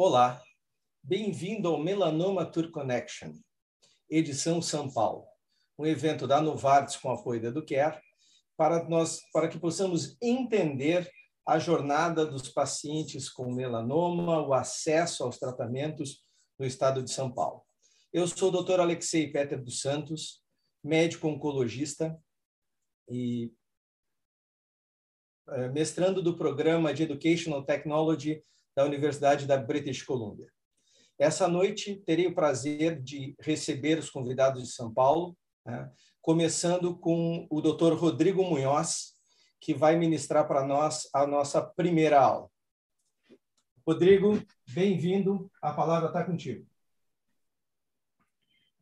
Olá, bem-vindo ao Melanoma Tour Connection, edição São Paulo, um evento da Novartis com apoio da Educare, para, nós, para que possamos entender a jornada dos pacientes com melanoma, o acesso aos tratamentos no estado de São Paulo. Eu sou o Dr. Alexei Peter dos Santos, médico oncologista e eh, mestrando do programa de Educational Technology da Universidade da British Columbia. Essa noite terei o prazer de receber os convidados de São Paulo, né, começando com o Dr. Rodrigo Munhoz, que vai ministrar para nós a nossa primeira aula. Rodrigo, bem-vindo. A palavra está contigo.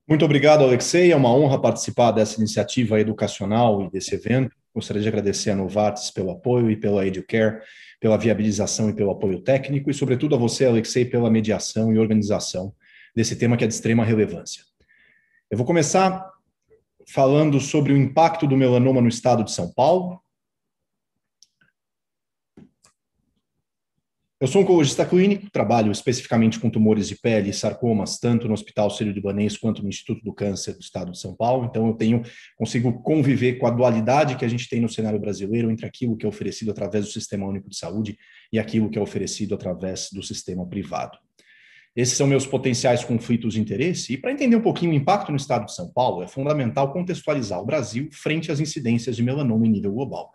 Muito obrigado, Alexei. É uma honra participar dessa iniciativa educacional e desse evento. Gostaria de agradecer a Novartis pelo apoio e pela Educare pela viabilização e pelo apoio técnico, e, sobretudo, a você, Alexei, pela mediação e organização desse tema que é de extrema relevância. Eu vou começar falando sobre o impacto do melanoma no estado de São Paulo, Eu sou oncologista clínico, trabalho especificamente com tumores de pele e sarcomas, tanto no Hospital Sírio-Libanês quanto no Instituto do Câncer do Estado de São Paulo. Então, eu tenho consigo conviver com a dualidade que a gente tem no cenário brasileiro entre aquilo que é oferecido através do Sistema Único de Saúde e aquilo que é oferecido através do sistema privado. Esses são meus potenciais conflitos de interesse. E para entender um pouquinho o impacto no Estado de São Paulo, é fundamental contextualizar o Brasil frente às incidências de melanoma em nível global.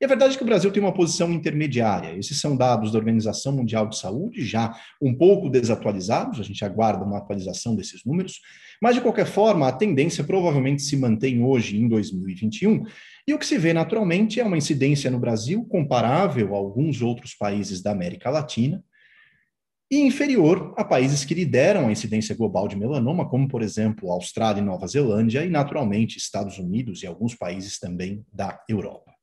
E a verdade é que o Brasil tem uma posição intermediária. Esses são dados da Organização Mundial de Saúde, já um pouco desatualizados, a gente aguarda uma atualização desses números, mas de qualquer forma, a tendência provavelmente se mantém hoje, em 2021. E o que se vê naturalmente é uma incidência no Brasil comparável a alguns outros países da América Latina, e inferior a países que lideram a incidência global de melanoma, como, por exemplo, Austrália e Nova Zelândia, e, naturalmente, Estados Unidos e alguns países também da Europa.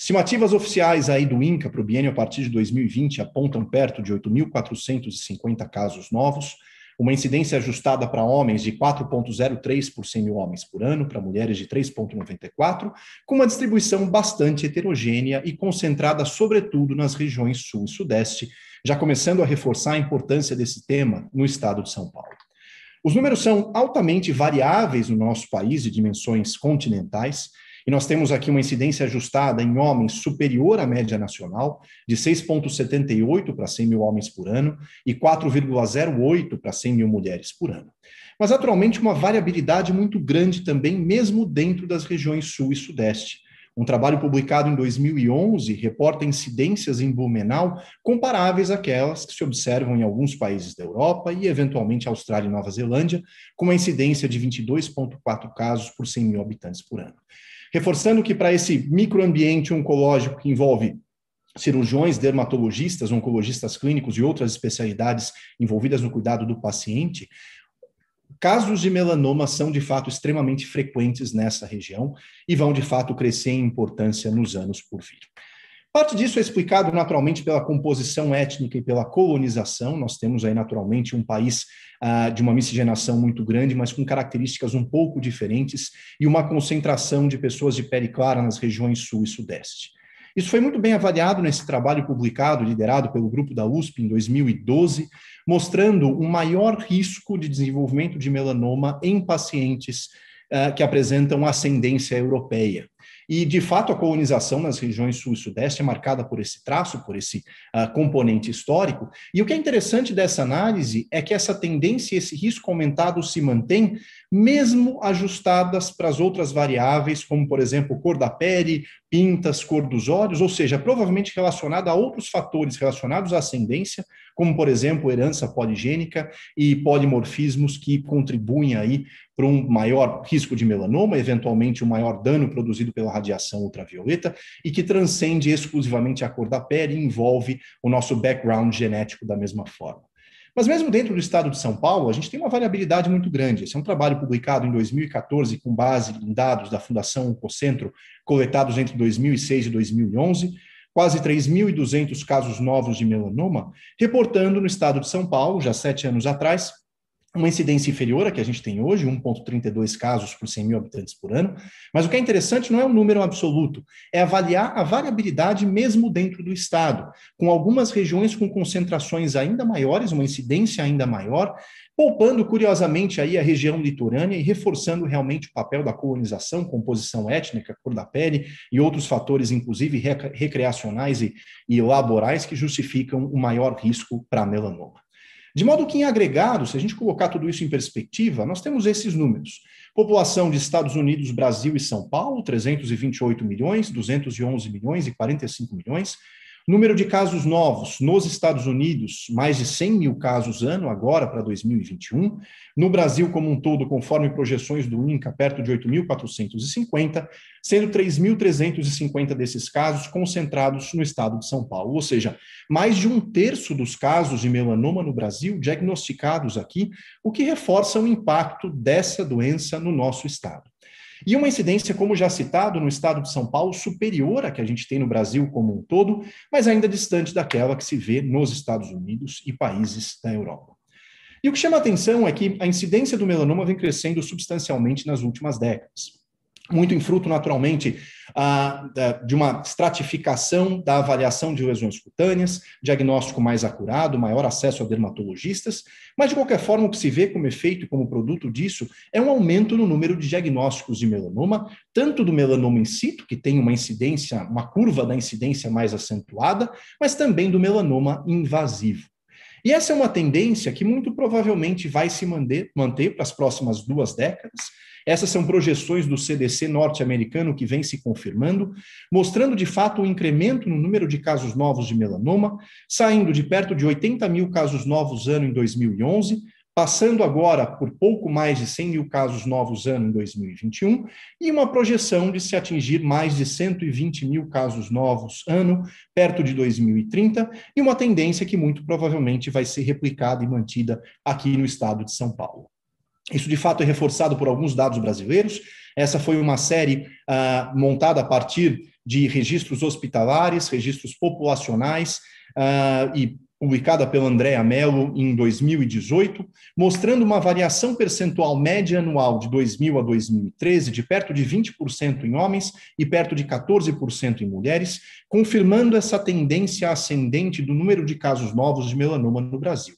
Estimativas oficiais aí do INCA para o biênio a partir de 2020 apontam perto de 8.450 casos novos, uma incidência ajustada para homens de 4,03 por 100 mil homens por ano, para mulheres de 3,94, com uma distribuição bastante heterogênea e concentrada, sobretudo, nas regiões sul e sudeste, já começando a reforçar a importância desse tema no estado de São Paulo. Os números são altamente variáveis no nosso país, de dimensões continentais, e nós temos aqui uma incidência ajustada em homens superior à média nacional, de 6,78 para 100 mil homens por ano e 4,08 para 100 mil mulheres por ano. Mas, naturalmente, uma variabilidade muito grande também, mesmo dentro das regiões sul e sudeste. Um trabalho publicado em 2011 reporta incidências em Blumenau comparáveis àquelas que se observam em alguns países da Europa e, eventualmente, Austrália e Nova Zelândia, com uma incidência de 22,4 casos por 100 mil habitantes por ano reforçando que para esse microambiente oncológico que envolve cirurgiões, dermatologistas, oncologistas clínicos e outras especialidades envolvidas no cuidado do paciente, casos de melanoma são de fato extremamente frequentes nessa região e vão de fato crescer em importância nos anos por vir. Parte disso é explicado naturalmente pela composição étnica e pela colonização. Nós temos aí naturalmente um país uh, de uma miscigenação muito grande, mas com características um pouco diferentes e uma concentração de pessoas de pele clara nas regiões sul e sudeste. Isso foi muito bem avaliado nesse trabalho publicado, liderado pelo grupo da USP em 2012, mostrando um maior risco de desenvolvimento de melanoma em pacientes uh, que apresentam ascendência europeia. E, de fato, a colonização nas regiões sul e sudeste é marcada por esse traço, por esse uh, componente histórico. E o que é interessante dessa análise é que essa tendência, esse risco aumentado se mantém, mesmo ajustadas para as outras variáveis, como, por exemplo, cor da pele, pintas, cor dos olhos, ou seja, provavelmente relacionada a outros fatores relacionados à ascendência, como, por exemplo, herança poligênica e polimorfismos que contribuem aí para um maior risco de melanoma, eventualmente um maior dano produzido pela radiação ultravioleta e que transcende exclusivamente a cor da pele e envolve o nosso background genético da mesma forma. Mas mesmo dentro do estado de São Paulo, a gente tem uma variabilidade muito grande. Esse é um trabalho publicado em 2014 com base em dados da Fundação Oncocentro, coletados entre 2006 e 2011, quase 3.200 casos novos de melanoma, reportando no estado de São Paulo, já sete anos atrás, uma incidência inferior à que a gente tem hoje, 1,32 casos por 100 mil habitantes por ano. Mas o que é interessante não é um número absoluto, é avaliar a variabilidade mesmo dentro do estado, com algumas regiões com concentrações ainda maiores, uma incidência ainda maior, poupando curiosamente aí a região litorânea e reforçando realmente o papel da colonização, composição étnica, cor da pele e outros fatores, inclusive recreacionais e, e laborais, que justificam o maior risco para melanoma. De modo que, em agregado, se a gente colocar tudo isso em perspectiva, nós temos esses números. População de Estados Unidos, Brasil e São Paulo, 328 milhões, 211 milhões e 45 milhões. Número de casos novos nos Estados Unidos, mais de 100 mil casos ano agora para 2021. No Brasil como um todo, conforme projeções do INCA, perto de 8.450, sendo 3.350 desses casos concentrados no estado de São Paulo. Ou seja, mais de um terço dos casos de melanoma no Brasil diagnosticados aqui, o que reforça o impacto dessa doença no nosso estado. E uma incidência, como já citado, no estado de São Paulo, superior à que a gente tem no Brasil como um todo, mas ainda distante daquela que se vê nos Estados Unidos e países da Europa. E o que chama atenção é que a incidência do melanoma vem crescendo substancialmente nas últimas décadas muito em fruto, naturalmente, de uma estratificação da avaliação de lesões cutâneas, diagnóstico mais acurado, maior acesso a dermatologistas, mas, de qualquer forma, o que se vê como efeito e como produto disso é um aumento no número de diagnósticos de melanoma, tanto do melanoma in situ, que tem uma incidência, uma curva da incidência mais acentuada, mas também do melanoma invasivo. E essa é uma tendência que muito provavelmente vai se manter, manter para as próximas duas décadas, essas são projeções do CDC norte-americano que vem se confirmando, mostrando de fato um incremento no número de casos novos de melanoma, saindo de perto de 80 mil casos novos ano em 2011, passando agora por pouco mais de 100 mil casos novos ano em 2021, e uma projeção de se atingir mais de 120 mil casos novos ano, perto de 2030, e uma tendência que muito provavelmente vai ser replicada e mantida aqui no estado de São Paulo. Isso, de fato, é reforçado por alguns dados brasileiros. Essa foi uma série uh, montada a partir de registros hospitalares, registros populacionais, uh, e publicada pela Andrea Mello em 2018, mostrando uma variação percentual média anual de 2000 a 2013 de perto de 20% em homens e perto de 14% em mulheres, confirmando essa tendência ascendente do número de casos novos de melanoma no Brasil.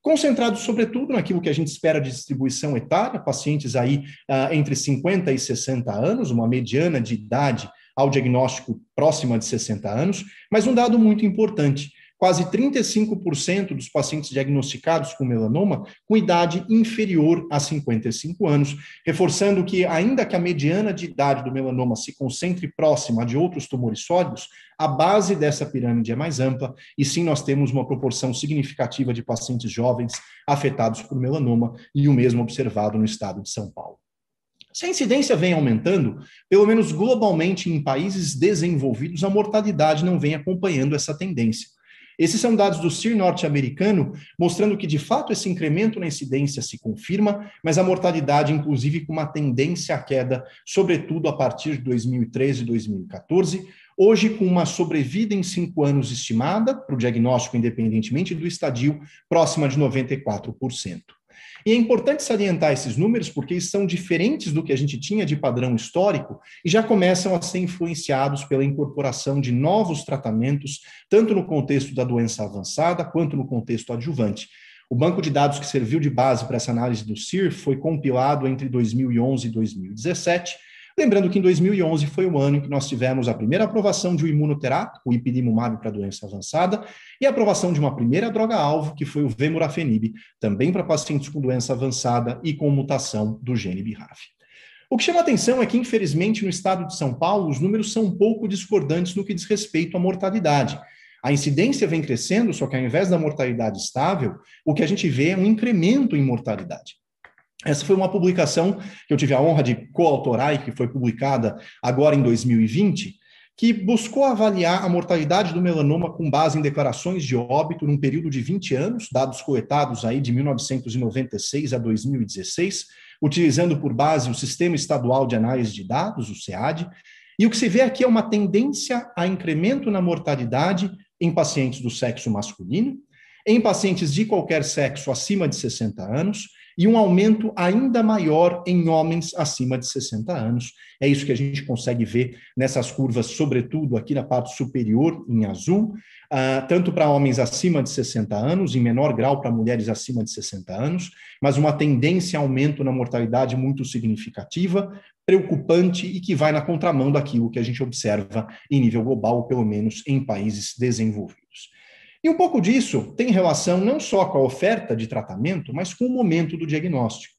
Concentrado sobretudo naquilo que a gente espera de distribuição etária, pacientes aí uh, entre 50 e 60 anos, uma mediana de idade ao diagnóstico próxima de 60 anos, mas um dado muito importante, quase 35% dos pacientes diagnosticados com melanoma com idade inferior a 55 anos, reforçando que, ainda que a mediana de idade do melanoma se concentre próxima de outros tumores sólidos, a base dessa pirâmide é mais ampla e sim nós temos uma proporção significativa de pacientes jovens afetados por melanoma e o mesmo observado no estado de São Paulo. Se a incidência vem aumentando, pelo menos globalmente em países desenvolvidos, a mortalidade não vem acompanhando essa tendência. Esses são dados do CIR norte-americano, mostrando que, de fato, esse incremento na incidência se confirma, mas a mortalidade, inclusive, com uma tendência à queda, sobretudo a partir de 2013 e 2014, hoje com uma sobrevida em cinco anos estimada, para o diagnóstico independentemente do estadio, próxima de 94%. E é importante salientar esses números porque eles são diferentes do que a gente tinha de padrão histórico e já começam a ser influenciados pela incorporação de novos tratamentos, tanto no contexto da doença avançada quanto no contexto adjuvante. O banco de dados que serviu de base para essa análise do CIR foi compilado entre 2011 e 2017 Lembrando que em 2011 foi o ano em que nós tivemos a primeira aprovação de um imunoterápico, o ipilimumab para doença avançada, e a aprovação de uma primeira droga-alvo, que foi o vemurafenib, também para pacientes com doença avançada e com mutação do gene BRAF. O que chama atenção é que, infelizmente, no estado de São Paulo, os números são um pouco discordantes no que diz respeito à mortalidade. A incidência vem crescendo, só que ao invés da mortalidade estável, o que a gente vê é um incremento em mortalidade. Essa foi uma publicação que eu tive a honra de coautorar e que foi publicada agora em 2020, que buscou avaliar a mortalidade do melanoma com base em declarações de óbito num período de 20 anos, dados coletados aí de 1996 a 2016, utilizando por base o Sistema Estadual de Análise de Dados, o SEAD, e o que se vê aqui é uma tendência a incremento na mortalidade em pacientes do sexo masculino, em pacientes de qualquer sexo acima de 60 anos e um aumento ainda maior em homens acima de 60 anos. É isso que a gente consegue ver nessas curvas, sobretudo aqui na parte superior, em azul, uh, tanto para homens acima de 60 anos, em menor grau para mulheres acima de 60 anos, mas uma tendência a aumento na mortalidade muito significativa, preocupante e que vai na contramão daquilo que a gente observa em nível global, ou pelo menos em países desenvolvidos. E um pouco disso tem relação não só com a oferta de tratamento, mas com o momento do diagnóstico.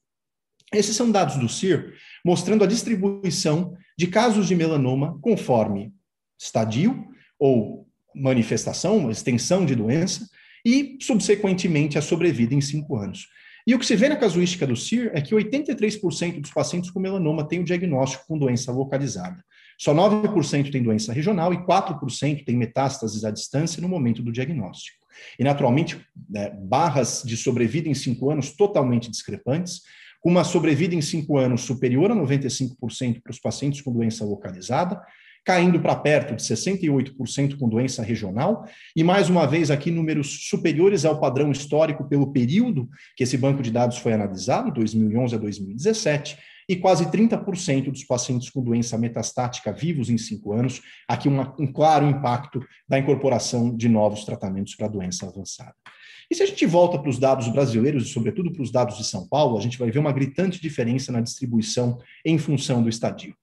Esses são dados do CIR mostrando a distribuição de casos de melanoma conforme estadio ou manifestação, extensão de doença, e, subsequentemente, a sobrevida em cinco anos. E o que se vê na casuística do CIR é que 83% dos pacientes com melanoma têm o diagnóstico com doença localizada. Só 9% tem doença regional e 4% tem metástases à distância no momento do diagnóstico. E, naturalmente, né, barras de sobrevida em cinco anos totalmente discrepantes, com uma sobrevida em cinco anos superior a 95% para os pacientes com doença localizada, caindo para perto de 68% com doença regional, e mais uma vez aqui números superiores ao padrão histórico pelo período que esse banco de dados foi analisado, 2011 a 2017, e quase 30% dos pacientes com doença metastática vivos em cinco anos, aqui uma, um claro impacto da incorporação de novos tratamentos para doença avançada. E se a gente volta para os dados brasileiros e, sobretudo, para os dados de São Paulo, a gente vai ver uma gritante diferença na distribuição em função do estadio.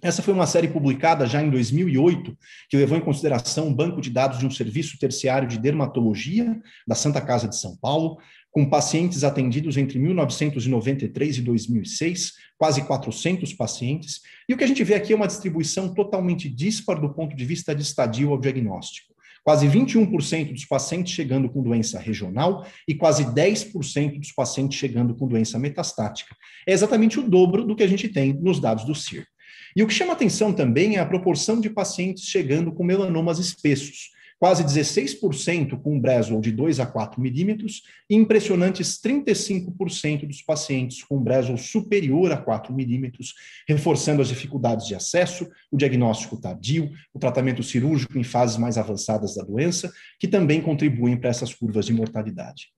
Essa foi uma série publicada já em 2008, que levou em consideração um banco de dados de um serviço terciário de dermatologia da Santa Casa de São Paulo, com pacientes atendidos entre 1993 e 2006, quase 400 pacientes. E o que a gente vê aqui é uma distribuição totalmente dispar do ponto de vista de estadio ao diagnóstico. Quase 21% dos pacientes chegando com doença regional e quase 10% dos pacientes chegando com doença metastática. É exatamente o dobro do que a gente tem nos dados do CIR. E o que chama atenção também é a proporção de pacientes chegando com melanomas espessos, quase 16% com um de 2 a 4 milímetros e impressionantes 35% dos pacientes com Breslow superior a 4 milímetros, reforçando as dificuldades de acesso, o diagnóstico tardio, o tratamento cirúrgico em fases mais avançadas da doença, que também contribuem para essas curvas de mortalidade.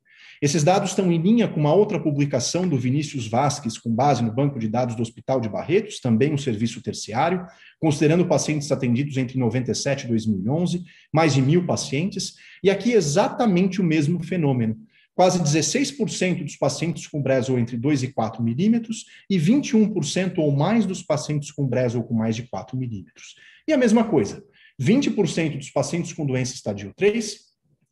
Esses dados estão em linha com uma outra publicação do Vinícius Vasques, com base no banco de dados do Hospital de Barretos, também um serviço terciário, considerando pacientes atendidos entre 97 e 2011, mais de mil pacientes, e aqui exatamente o mesmo fenômeno. Quase 16% dos pacientes com Bresel entre 2 e 4 milímetros e 21% ou mais dos pacientes com Bresel com mais de 4 milímetros. E a mesma coisa, 20% dos pacientes com doença estadio 3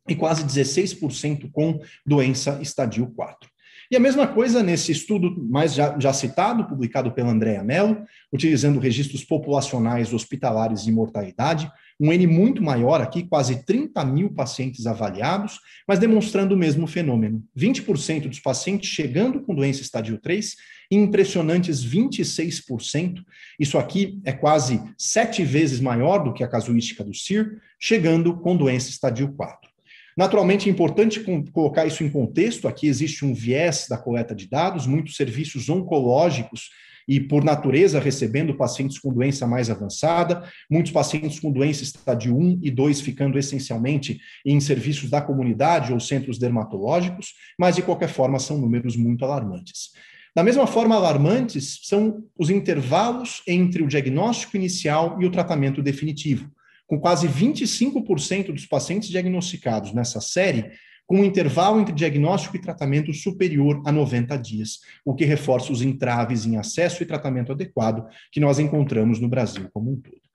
e quase 16% com doença estadio 4. E a mesma coisa nesse estudo mais já, já, citado, publicado pela Andrea Mello, utilizando registros populacionais hospitalares de mortalidade, um N muito maior aqui, quase 30 mil pacientes avaliados, mas demonstrando o mesmo fenômeno. 20% dos pacientes chegando com doença estadio 3 e impressionantes 26%. Isso aqui é quase sete vezes maior do que a casuística do CIR, chegando com doença estadio 4. Naturalmente, é importante colocar isso em contexto. Aqui existe um viés da coleta de dados, muitos serviços oncológicos e, por natureza, recebendo pacientes com doença mais avançada, muitos pacientes com doença estádio 1 e 2 ficando essencialmente em serviços da comunidade ou centros dermatológicos, mas, de qualquer forma, são números muito alarmantes. Da mesma forma, alarmantes são os intervalos entre o diagnóstico inicial e o tratamento definitivo com quase 25% dos pacientes diagnosticados nessa série com um intervalo entre diagnóstico e tratamento superior a 90 dias, o que reforça os entraves em acesso e tratamento adequado que nós encontramos no Brasil como um todo.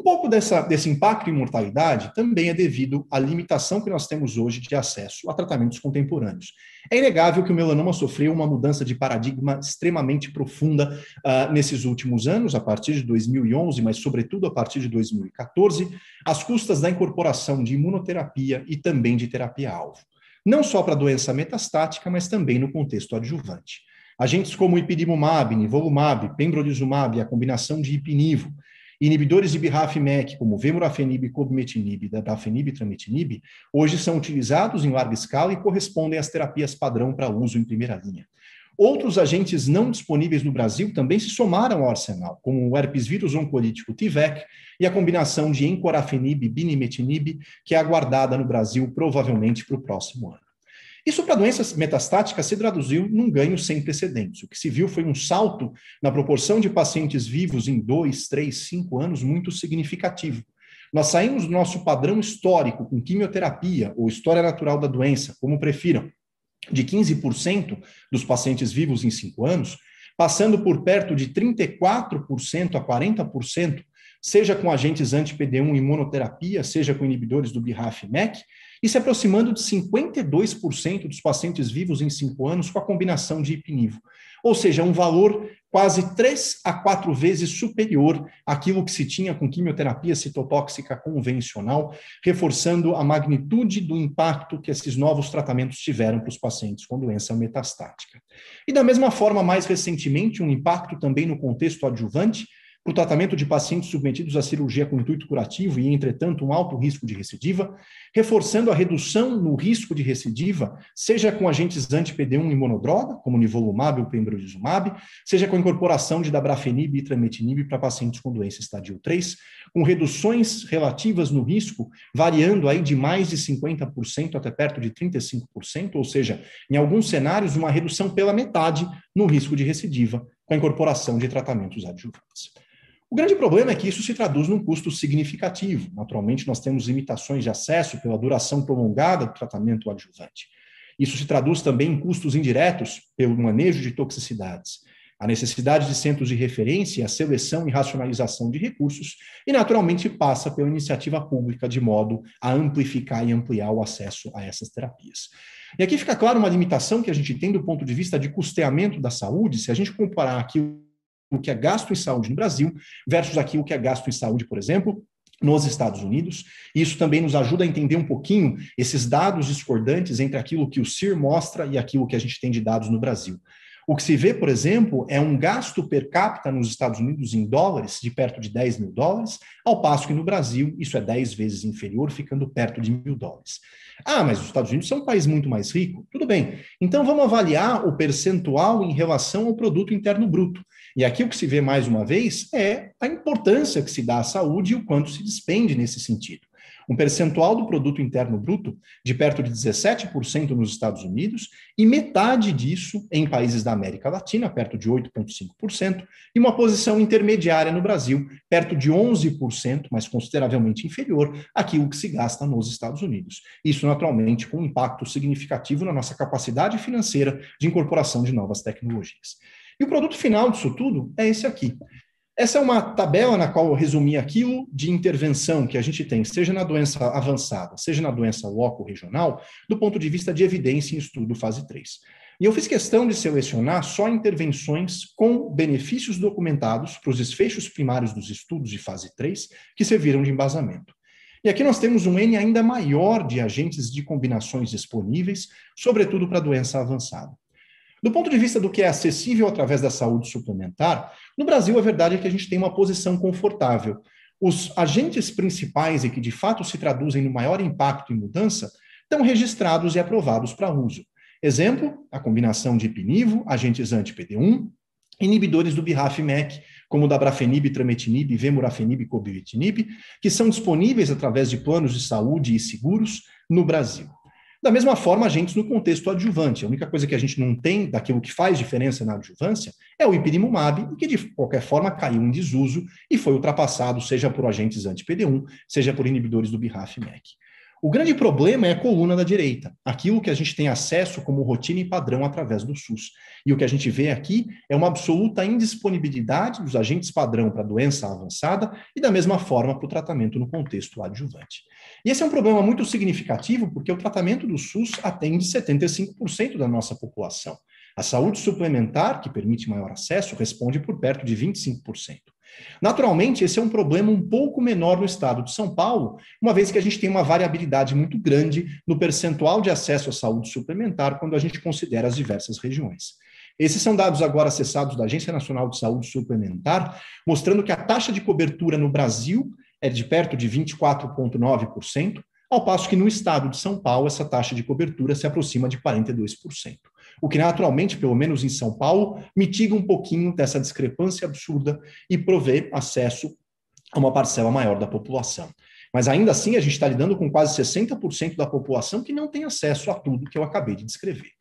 Um pouco dessa, desse impacto em mortalidade também é devido à limitação que nós temos hoje de acesso a tratamentos contemporâneos. É inegável que o melanoma sofreu uma mudança de paradigma extremamente profunda uh, nesses últimos anos, a partir de 2011, mas sobretudo a partir de 2014, às custas da incorporação de imunoterapia e também de terapia-alvo. Não só para doença metastática, mas também no contexto adjuvante. Agentes como ipilimumab, nivolumab, pembrolizumab e a combinação de ipinivo Inibidores de BRAF-MEK, como vemurafenib, cobimetinib e dafenib e tramitinib, hoje são utilizados em larga escala e correspondem às terapias padrão para uso em primeira linha. Outros agentes não disponíveis no Brasil também se somaram ao arsenal, como o herpes vírus oncolítico Tivec e a combinação de encorafenib e binimetinib, que é aguardada no Brasil provavelmente para o próximo ano. Isso para doenças metastáticas se traduziu num ganho sem precedentes. O que se viu foi um salto na proporção de pacientes vivos em dois, três, cinco anos muito significativo. Nós saímos do nosso padrão histórico com quimioterapia ou história natural da doença, como prefiram, de 15% dos pacientes vivos em cinco anos, passando por perto de 34% a 40%, seja com agentes anti-PD1 imunoterapia, seja com inibidores do BRAF-MEK, e se aproximando de 52% dos pacientes vivos em cinco anos com a combinação de ipinivo. Ou seja, um valor quase três a quatro vezes superior àquilo que se tinha com quimioterapia citotóxica convencional, reforçando a magnitude do impacto que esses novos tratamentos tiveram para os pacientes com doença metastática. E da mesma forma, mais recentemente, um impacto também no contexto adjuvante, para o tratamento de pacientes submetidos à cirurgia com intuito curativo e, entretanto, um alto risco de recidiva, reforçando a redução no risco de recidiva, seja com agentes anti-PD1 imunodroga, como nivolumab ou pembrolizumab, seja com a incorporação de dabrafenib e trametinib para pacientes com doença estadio 3, com reduções relativas no risco, variando aí de mais de 50% até perto de 35%, ou seja, em alguns cenários, uma redução pela metade no risco de recidiva com a incorporação de tratamentos adjuvantes. O grande problema é que isso se traduz num custo significativo. Naturalmente, nós temos limitações de acesso pela duração prolongada do tratamento adjuvante. Isso se traduz também em custos indiretos pelo manejo de toxicidades, a necessidade de centros de referência, a seleção e racionalização de recursos, e naturalmente passa pela iniciativa pública de modo a amplificar e ampliar o acesso a essas terapias. E aqui fica claro uma limitação que a gente tem do ponto de vista de custeamento da saúde, se a gente comparar aqui que é gasto em saúde no Brasil versus aquilo que é gasto em saúde, por exemplo, nos Estados Unidos. Isso também nos ajuda a entender um pouquinho esses dados discordantes entre aquilo que o CIR mostra e aquilo que a gente tem de dados no Brasil. O que se vê, por exemplo, é um gasto per capita nos Estados Unidos em dólares de perto de 10 mil dólares, ao passo que no Brasil isso é 10 vezes inferior, ficando perto de mil dólares. Ah, mas os Estados Unidos são um país muito mais rico. Tudo bem. Então vamos avaliar o percentual em relação ao produto interno bruto. E aqui o que se vê mais uma vez é a importância que se dá à saúde e o quanto se despende nesse sentido. Um percentual do produto interno bruto de perto de 17% nos Estados Unidos e metade disso em países da América Latina, perto de 8,5%, e uma posição intermediária no Brasil, perto de 11%, mas consideravelmente inferior àquilo que se gasta nos Estados Unidos. Isso, naturalmente, com um impacto significativo na nossa capacidade financeira de incorporação de novas tecnologias. E o produto final disso tudo é esse aqui. Essa é uma tabela na qual eu resumi aquilo de intervenção que a gente tem, seja na doença avançada, seja na doença loco-regional, do ponto de vista de evidência em estudo fase 3. E eu fiz questão de selecionar só intervenções com benefícios documentados para os desfechos primários dos estudos de fase 3 que serviram de embasamento. E aqui nós temos um N ainda maior de agentes de combinações disponíveis, sobretudo para doença avançada. Do ponto de vista do que é acessível através da saúde suplementar, no Brasil a verdade é que a gente tem uma posição confortável. Os agentes principais e que de fato se traduzem no maior impacto e mudança estão registrados e aprovados para uso. Exemplo, a combinação de ipinivo, agentes anti-PD1, inibidores do BRAF-MEK, como o dabrafenib, trametinib, vemurafenib e cobimetinib, que são disponíveis através de planos de saúde e seguros no Brasil. Da mesma forma, agentes no contexto adjuvante. A única coisa que a gente não tem daquilo que faz diferença na adjuvância é o ipilimumab, que de qualquer forma caiu em desuso e foi ultrapassado, seja por agentes anti-PD1, seja por inibidores do BRAF-MEK. O grande problema é a coluna da direita, aquilo que a gente tem acesso como rotina e padrão através do SUS. E o que a gente vê aqui é uma absoluta indisponibilidade dos agentes padrão para doença avançada e da mesma forma para o tratamento no contexto adjuvante. E esse é um problema muito significativo porque o tratamento do SUS atende 75% da nossa população. A saúde suplementar, que permite maior acesso, responde por perto de 25%. Naturalmente, esse é um problema um pouco menor no estado de São Paulo, uma vez que a gente tem uma variabilidade muito grande no percentual de acesso à saúde suplementar quando a gente considera as diversas regiões. Esses são dados agora acessados da Agência Nacional de Saúde Suplementar, mostrando que a taxa de cobertura no Brasil é de perto de 24,9%, ao passo que no estado de São Paulo essa taxa de cobertura se aproxima de 42%. O que naturalmente, pelo menos em São Paulo, mitiga um pouquinho dessa discrepância absurda e provê acesso a uma parcela maior da população. Mas ainda assim, a gente está lidando com quase 60% da população que não tem acesso a tudo que eu acabei de descrever.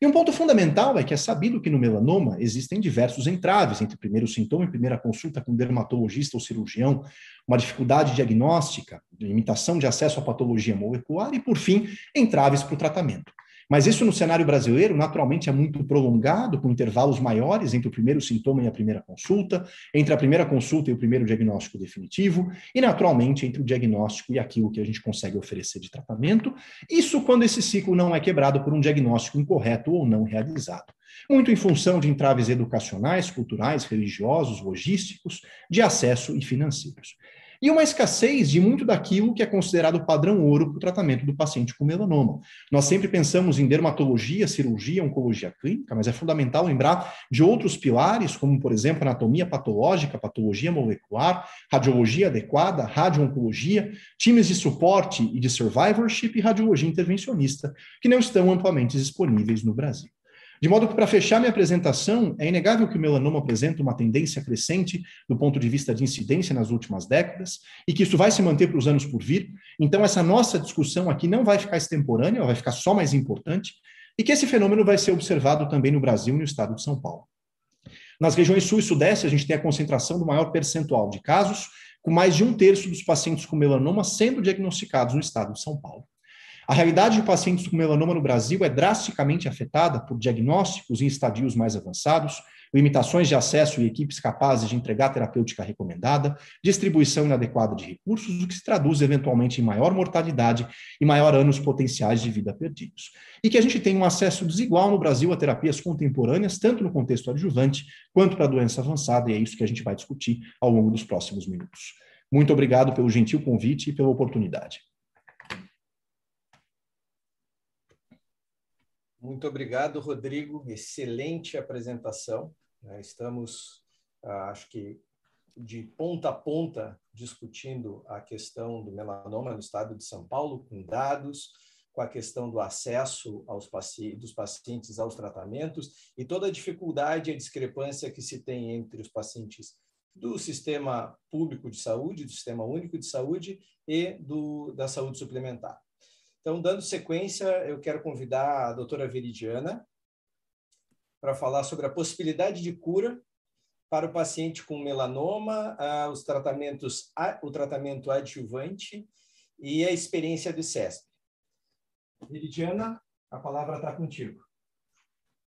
E um ponto fundamental é que é sabido que no melanoma existem diversos entraves entre primeiro sintoma e primeira consulta com dermatologista ou cirurgião, uma dificuldade diagnóstica, limitação de acesso à patologia molecular e, por fim, entraves para o tratamento. Mas isso no cenário brasileiro, naturalmente, é muito prolongado, com intervalos maiores entre o primeiro sintoma e a primeira consulta, entre a primeira consulta e o primeiro diagnóstico definitivo, e, naturalmente, entre o diagnóstico e aquilo que a gente consegue oferecer de tratamento. Isso quando esse ciclo não é quebrado por um diagnóstico incorreto ou não realizado muito em função de entraves educacionais, culturais, religiosos, logísticos, de acesso e financeiros e uma escassez de muito daquilo que é considerado padrão ouro para o tratamento do paciente com melanoma. Nós sempre pensamos em dermatologia, cirurgia, oncologia clínica, mas é fundamental lembrar de outros pilares, como, por exemplo, anatomia patológica, patologia molecular, radiologia adequada, radio-oncologia, times de suporte e de survivorship e radiologia intervencionista, que não estão amplamente disponíveis no Brasil. De modo que, para fechar minha apresentação, é inegável que o melanoma apresenta uma tendência crescente do ponto de vista de incidência nas últimas décadas e que isso vai se manter para os anos por vir. Então, essa nossa discussão aqui não vai ficar extemporânea, vai ficar só mais importante e que esse fenômeno vai ser observado também no Brasil e no estado de São Paulo. Nas regiões sul e sudeste, a gente tem a concentração do maior percentual de casos, com mais de um terço dos pacientes com melanoma sendo diagnosticados no estado de São Paulo. A realidade de pacientes com melanoma no Brasil é drasticamente afetada por diagnósticos em estadios mais avançados, limitações de acesso e equipes capazes de entregar terapêutica recomendada, distribuição inadequada de recursos, o que se traduz eventualmente em maior mortalidade e maior anos potenciais de vida perdidos. E que a gente tem um acesso desigual no Brasil a terapias contemporâneas, tanto no contexto adjuvante quanto para a doença avançada, e é isso que a gente vai discutir ao longo dos próximos minutos. Muito obrigado pelo gentil convite e pela oportunidade. Muito obrigado, Rodrigo. Excelente apresentação. Né? Estamos, ah, acho que, de ponta a ponta discutindo a questão do melanoma no estado de São Paulo, com dados, com a questão do acesso pacientes, dos pacientes aos tratamentos e toda a dificuldade e a discrepância que se tem entre os pacientes do sistema público de saúde, do sistema único de saúde e do, da saúde suplementar. Então, dando sequência, eu quero convidar a doutora Veridiana para falar sobre a possibilidade de cura para o paciente com melanoma, os tratamentos, o tratamento adjuvante e a experiência do CESP. Veridiana, a palavra está contigo.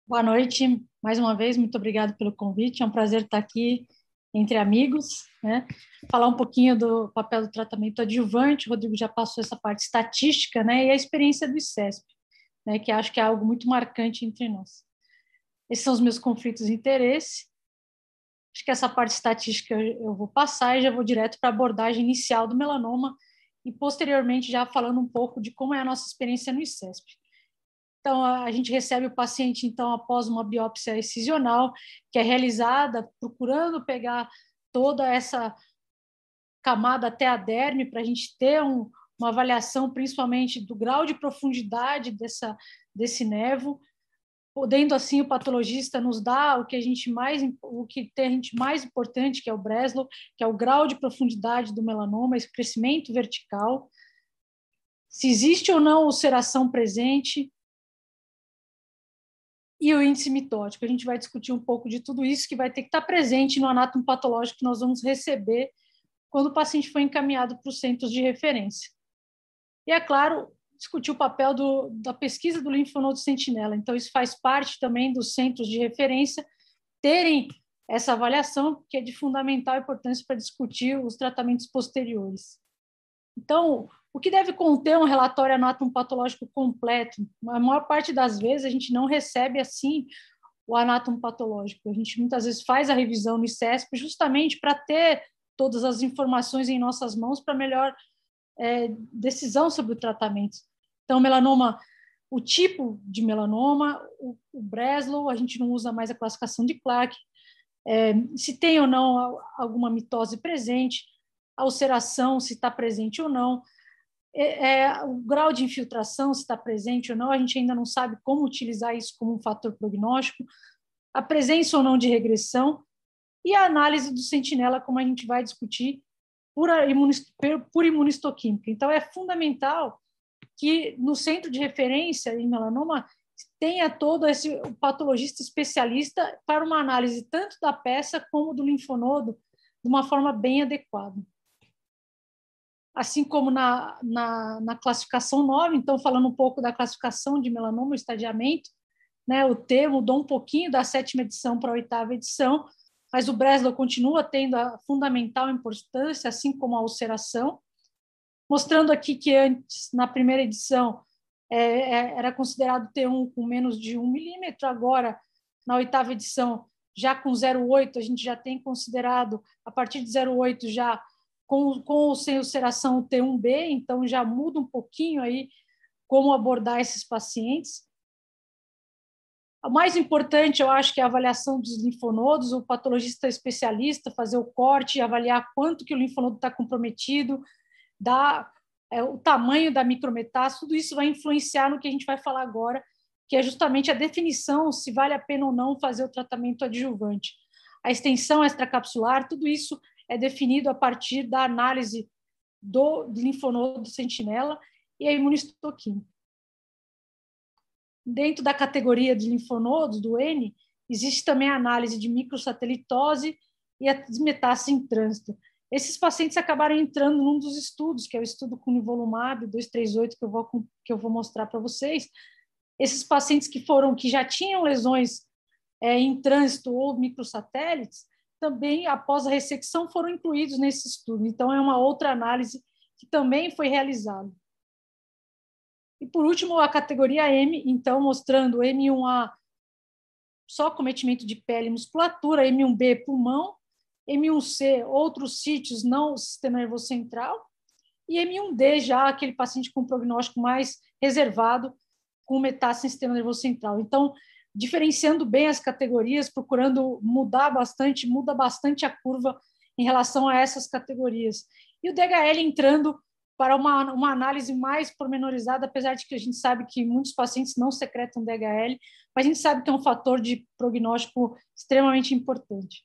Boa noite, mais uma vez, muito obrigado pelo convite, é um prazer estar aqui entre amigos, né? Falar um pouquinho do papel do tratamento adjuvante, o Rodrigo já passou essa parte estatística, né? E a experiência do ICESP, né? Que acho que é algo muito marcante entre nós. Esses são os meus conflitos de interesse. Acho que essa parte estatística eu vou passar e já vou direto para a abordagem inicial do melanoma e posteriormente já falando um pouco de como é a nossa experiência no ICESP. Então, a gente recebe o paciente, então, após uma biópsia excisional, que é realizada procurando pegar toda essa camada até a derme, para a gente ter um, uma avaliação, principalmente, do grau de profundidade dessa, desse nevo, podendo, assim, o patologista nos dar o que a gente mais, o que tem a gente mais importante, que é o Breslow, que é o grau de profundidade do melanoma, esse crescimento vertical, se existe ou não ulceração presente, e o índice mitótico. A gente vai discutir um pouco de tudo isso que vai ter que estar presente no anátomo patológico que nós vamos receber quando o paciente for encaminhado para os centros de referência. E, é claro, discutir o papel do, da pesquisa do linfonodo sentinela. Então, isso faz parte também dos centros de referência terem essa avaliação, que é de fundamental importância para discutir os tratamentos posteriores. Então, o que deve conter um relatório anatomopatológico completo? A maior parte das vezes a gente não recebe assim o anatomopatológico. A gente muitas vezes faz a revisão no ICESP justamente para ter todas as informações em nossas mãos para melhor é, decisão sobre o tratamento. Então, melanoma, o tipo de melanoma, o, o Breslow, a gente não usa mais a classificação de Clark, é, se tem ou não alguma mitose presente, a ulceração, se está presente ou não, é, é, o grau de infiltração, se está presente ou não, a gente ainda não sabe como utilizar isso como um fator prognóstico, a presença ou não de regressão, e a análise do sentinela, como a gente vai discutir, por, por imunistoquímica. Então, é fundamental que no centro de referência em melanoma tenha todo esse patologista especialista para uma análise tanto da peça como do linfonodo de uma forma bem adequada. Assim como na, na, na classificação 9, então, falando um pouco da classificação de melanoma, o estadiamento, né, o T mudou um pouquinho da sétima edição para a oitava edição, mas o Breslow continua tendo a fundamental importância, assim como a ulceração, mostrando aqui que antes, na primeira edição, é, é era considerado T1 com menos de 1 milímetro, agora, na oitava edição, já com 0,8, a gente já tem considerado, a partir de 0,8, já com, com ou sem ulceração T1B, então já muda um pouquinho aí como abordar esses pacientes. O mais importante, eu acho, que é a avaliação dos linfonodos, o patologista especialista fazer o corte, avaliar quanto que o linfonodo está comprometido, dar é, o tamanho da micrometástase, tudo isso vai influenciar no que a gente vai falar agora, que é justamente a definição se vale a pena ou não fazer o tratamento adjuvante. A extensão extracapsular, tudo isso é definido a partir da análise do, do linfonodo sentinela e a imunistoquímica. Dentro da categoria de linfonodos, do N, existe também a análise de microsatelitose e a metástase em trânsito. Esses pacientes acabaram entrando num dos estudos, que é o estudo com nivolumab 238, que eu vou, que eu vou mostrar para vocês. Esses pacientes que foram, que já tinham lesões é, em trânsito ou microsatélites, também, após a ressecção, foram incluídos nesse estudo. Então, é uma outra análise que também foi realizada. E por último, a categoria M, então mostrando M1A só cometimento de pele e musculatura, M1B pulmão, M1C outros sítios não sistema nervoso central e M1D já aquele paciente com prognóstico mais reservado com metástase sistema nervoso central. Então, diferenciando bem as categorias, procurando mudar bastante, muda bastante a curva em relação a essas categorias. E o DHL entrando para uma, uma análise mais pormenorizada, apesar de que a gente sabe que muitos pacientes não secretam DHL, mas a gente sabe que é um fator de prognóstico extremamente importante.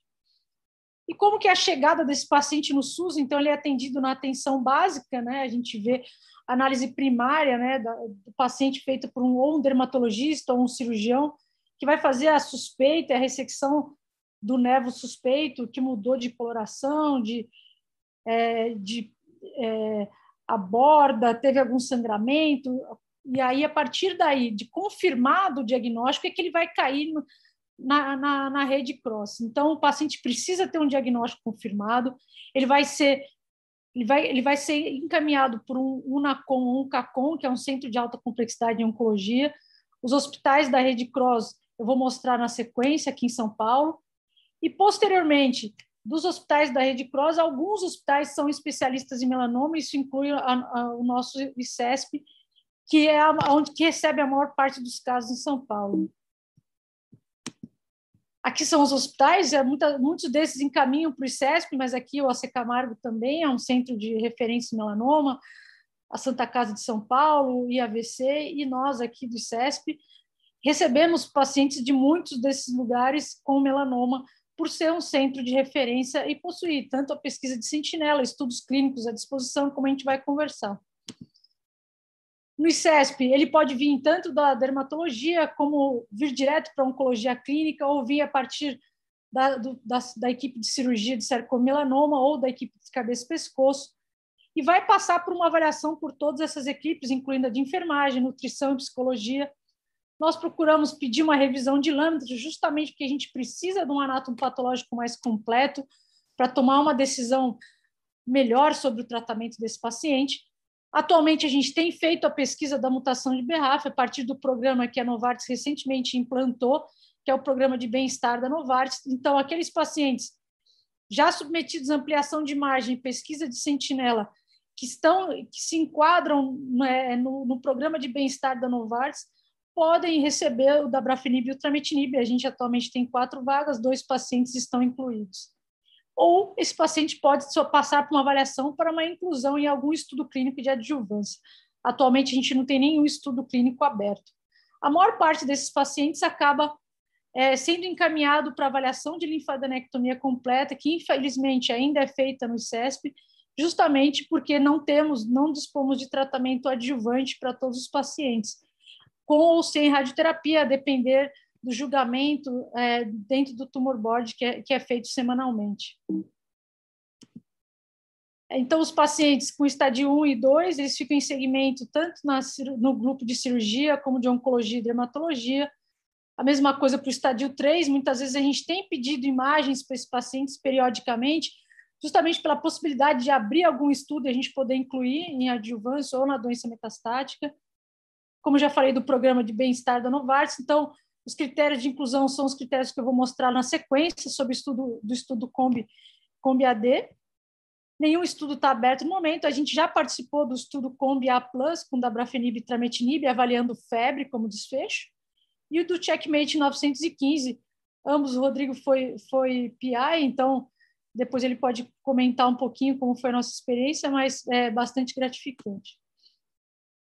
E como que é a chegada desse paciente no SUS? Então, ele é atendido na atenção básica, né? A gente vê análise primária, né, do paciente feita por um ou um dermatologista ou um cirurgião, que vai fazer a suspeita, a ressecção do nevo suspeito, que mudou de coloração, de, é, de é, a borda, teve algum sangramento, e aí, a partir daí, de confirmado o diagnóstico, é que ele vai cair no, na, na, na, rede cross. Então, o paciente precisa ter um diagnóstico confirmado, ele vai ser ele vai, ele vai ser encaminhado por um UNACOM ou um CACOM, que é um centro de alta complexidade em oncologia. Os hospitais da rede cross eu vou mostrar na sequência aqui em São Paulo. E, posteriormente, dos hospitais da Rede Cross, alguns hospitais são especialistas em melanoma, isso inclui a, a, o nosso ICESP, que é a, onde que recebe a maior parte dos casos em São Paulo. Aqui são os hospitais, é, muita, muitos desses encaminham para o ICESP, mas aqui o AC Camargo também é um centro de referência em melanoma, a Santa Casa de São Paulo, IAVC, e nós aqui do ICESP recebemos pacientes de muitos desses lugares com melanoma por ser um centro de referência e possuir tanto a pesquisa de sentinela, estudos clínicos à disposição, como a gente vai conversar. No ICESP, ele pode vir tanto da dermatologia, como vir direto para a oncologia clínica, ou vir a partir da, do, da, da, equipe de cirurgia de sarcomelanoma ou da equipe de cabeça e pescoço, e vai passar por uma avaliação por todas essas equipes, incluindo a de enfermagem, nutrição e psicologia, nós procuramos pedir uma revisão de lâminas, justamente porque a gente precisa de um anátomo patológico mais completo para tomar uma decisão melhor sobre o tratamento desse paciente. Atualmente, a gente tem feito a pesquisa da mutação de BRAF a partir do programa que a Novartis recentemente implantou, que é o programa de bem-estar da Novartis. Então, aqueles pacientes já submetidos à ampliação de margem, pesquisa de sentinela, que estão, que se enquadram né, no, no programa de bem-estar da Novartis, podem receber o dabrafenib e o tramitinib. A gente atualmente tem quatro vagas, dois pacientes estão incluídos. ou esse paciente pode só passar por uma avaliação para uma inclusão em algum estudo clínico de adjuvância. Atualmente, a gente não tem nenhum estudo clínico aberto. A maior parte desses pacientes acaba é, sendo encaminhado para avaliação de linfadenectomia completa, que infelizmente ainda é feita no ICESP, justamente porque não temos, não dispomos de tratamento adjuvante para todos os pacientes, com ou sem radioterapia, a depender do julgamento é, dentro do tumor board que é, que é feito semanalmente. Então, os pacientes com estádio 1 e 2, eles ficam em segmento tanto na, no grupo de cirurgia como de oncologia e dermatologia. A mesma coisa para o estádio 3, muitas vezes a gente tem pedido imagens para esses pacientes periodicamente, justamente pela possibilidade de abrir algum estudo e a gente poder incluir em adjuvância ou na doença metastática. Como já falei do programa de bem-estar da Novartis, então, os critérios de inclusão são os critérios que eu vou mostrar na sequência sobre o estudo do estudo Combi, Combi AD. Nenhum estudo está aberto no momento. A gente já participou do estudo Combi A+, com dabrafenib e trametinib, avaliando febre como desfecho. E o do Checkmate 915, ambos, o Rodrigo foi, foi PI, então depois ele pode comentar um pouquinho como foi a nossa experiência, mas é bastante gratificante.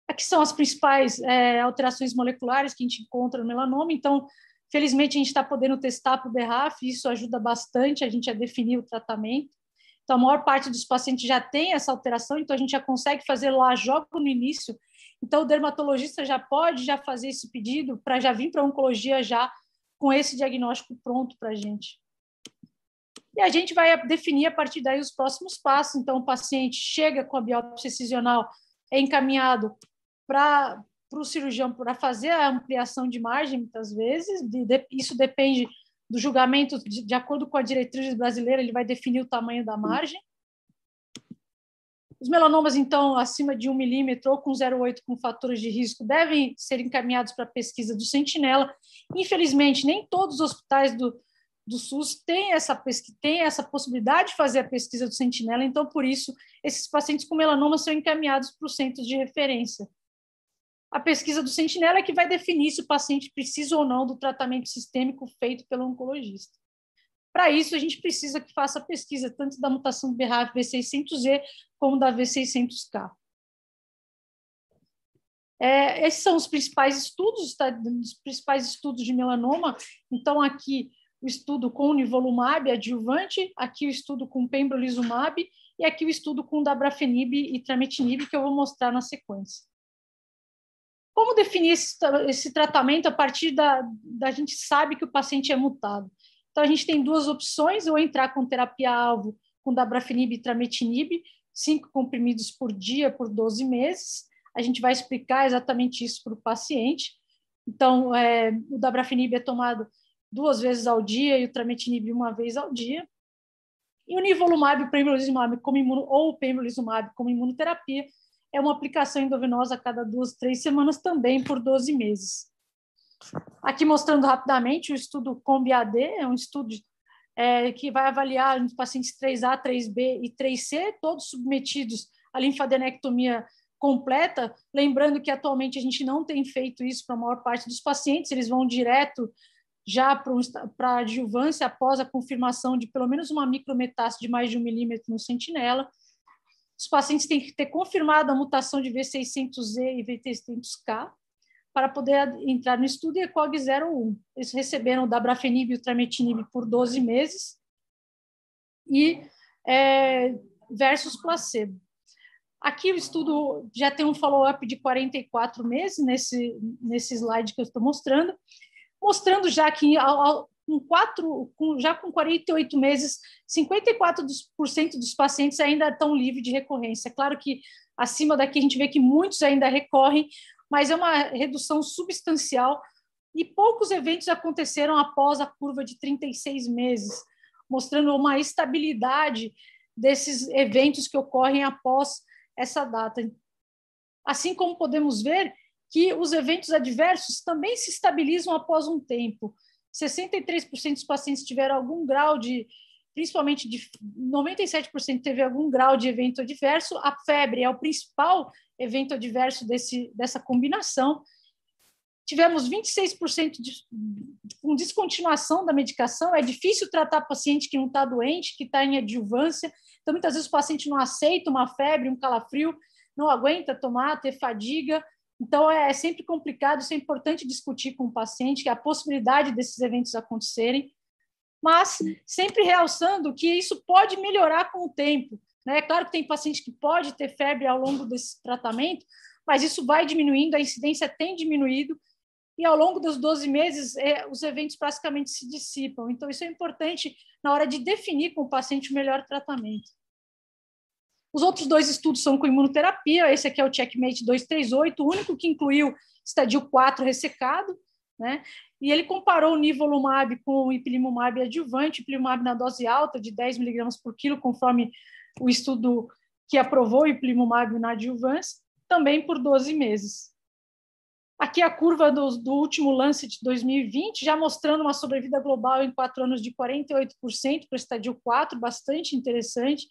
Aqui são as principais é, alterações moleculares que a gente encontra no melanoma. Então, felizmente, a gente está podendo testar para o BRAF, isso ajuda bastante a gente a definir o tratamento. Então, a maior parte dos pacientes já tem essa alteração, então a gente já consegue fazer lá, joga no início. Então, o dermatologista já pode já fazer esse pedido para já vir para a oncologia já com esse diagnóstico pronto para a gente. E a gente vai definir a partir daí os próximos passos. Então, o paciente chega com a biópsia excisional, é encaminhado para o cirurgião para fazer a ampliação de margem, muitas vezes. De, de, isso depende do julgamento, de, de acordo com a diretriz brasileira, ele vai definir o tamanho da margem. Os melanomas, então, acima de 1 milímetro ou com 0,8 com fatores de risco, devem ser encaminhados para a pesquisa do Sentinela. Infelizmente, nem todos os hospitais do, do SUS têm essa, têm essa possibilidade de fazer a pesquisa do Sentinela, então, por isso, esses pacientes com melanoma são encaminhados para os centros de referência a pesquisa do sentinela é que vai definir se o paciente precisa ou não do tratamento sistêmico feito pelo oncologista. Para isso, a gente precisa que faça a pesquisa tanto da mutação do BRAF V600E como da V600K. É, esses são os principais estudos, tá? os principais estudos de melanoma. Então, aqui o estudo com nivolumab adjuvante, aqui o estudo com pembrolizumab e aqui o estudo com dabrafenib e trametinib, que eu vou mostrar na sequência. Como definir esse, esse tratamento a partir da, da gente sabe que o paciente é mutado? Então, a gente tem duas opções, ou entrar com terapia-alvo com dabrafenib e trametinib, cinco comprimidos por dia por 12 meses. A gente vai explicar exatamente isso para o paciente. Então, é, o dabrafenib é tomado duas vezes ao dia e o trametinib uma vez ao dia. E o nivolumab, o pembrolizumab como imuno, ou o pembrolizumab como imunoterapia é uma aplicação endovenosa a cada duas, três semanas, também por 12 meses. Aqui mostrando rapidamente o estudo COMBI-AD, é um estudo é, que vai avaliar os pacientes 3A, 3B e 3C, todos submetidos à linfadenectomia completa, lembrando que atualmente a gente não tem feito isso para a maior parte dos pacientes, eles vão direto já para a adjuvância após a confirmação de pelo menos uma micrometástase de mais de um milímetro no sentinela, os pacientes têm que ter confirmado a mutação de V600E e V600K para poder entrar no estudo e ECOG 01. Eles receberam dabrafenib e o trametinib por 12 meses e é, versus placebo. Aqui o estudo já tem um follow-up de 44 meses nesse, nesse slide que eu estou mostrando, mostrando já que ao, com quatro, com, já com 48 meses, 54% dos pacientes ainda estão livres de recorrência. É claro que acima daqui a gente vê que muitos ainda recorrem, mas é uma redução substancial e poucos eventos aconteceram após a curva de 36 meses, mostrando uma estabilidade desses eventos que ocorrem após essa data. Assim como podemos ver que os eventos adversos também se estabilizam após um tempo. 63% dos pacientes tiveram algum grau de, principalmente de 97% teve algum grau de evento adverso. A febre é o principal evento adverso desse, dessa combinação. tivemos 26% de, com descontinuação da medicação. É difícil tratar paciente que não está doente, que está em adjuvância. Então, muitas vezes o paciente não aceita uma febre, um calafrio, não aguenta tomar, ter fadiga. Então, é, é sempre complicado, isso é importante discutir com o paciente, que a possibilidade desses eventos acontecerem, mas sempre realçando que isso pode melhorar com o tempo. Né? É claro que tem paciente que pode ter febre ao longo desse tratamento, mas isso vai diminuindo, a incidência tem diminuído, e ao longo dos 12 meses, é, os eventos praticamente se dissipam. Então, isso é importante na hora de definir com o paciente o melhor tratamento. Os outros dois estudos são com imunoterapia, esse aqui é o Checkmate 238, o único que incluiu estadio 4 ressecado, né? E ele comparou o nivolumab com o ipilimumab adjuvante, ipilimumab na dose alta de 10 miligramas por quilo, conforme o estudo que aprovou o ipilimumab na adjuvância, também por 12 meses. Aqui a curva do, do último lance de 2020, já mostrando uma sobrevida global em quatro anos de 48% para o estadio 4, bastante interessante.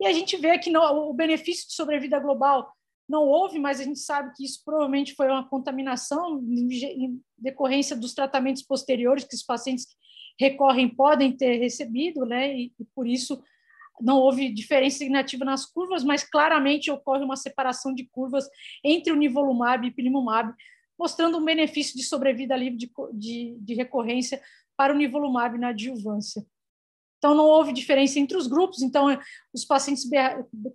E a gente vê que o benefício de sobrevida global não houve, mas a gente sabe que isso provavelmente foi uma contaminação em decorrência dos tratamentos posteriores que os pacientes recorrem podem ter recebido, né? E, e por isso não houve diferença significativa nas curvas, mas claramente ocorre uma separação de curvas entre o nivolumab e ipilimumab, mostrando um benefício de sobrevida livre de, de, de recorrência para o nivolumab na adjuvância. Então, não houve diferença entre os grupos. Então, os pacientes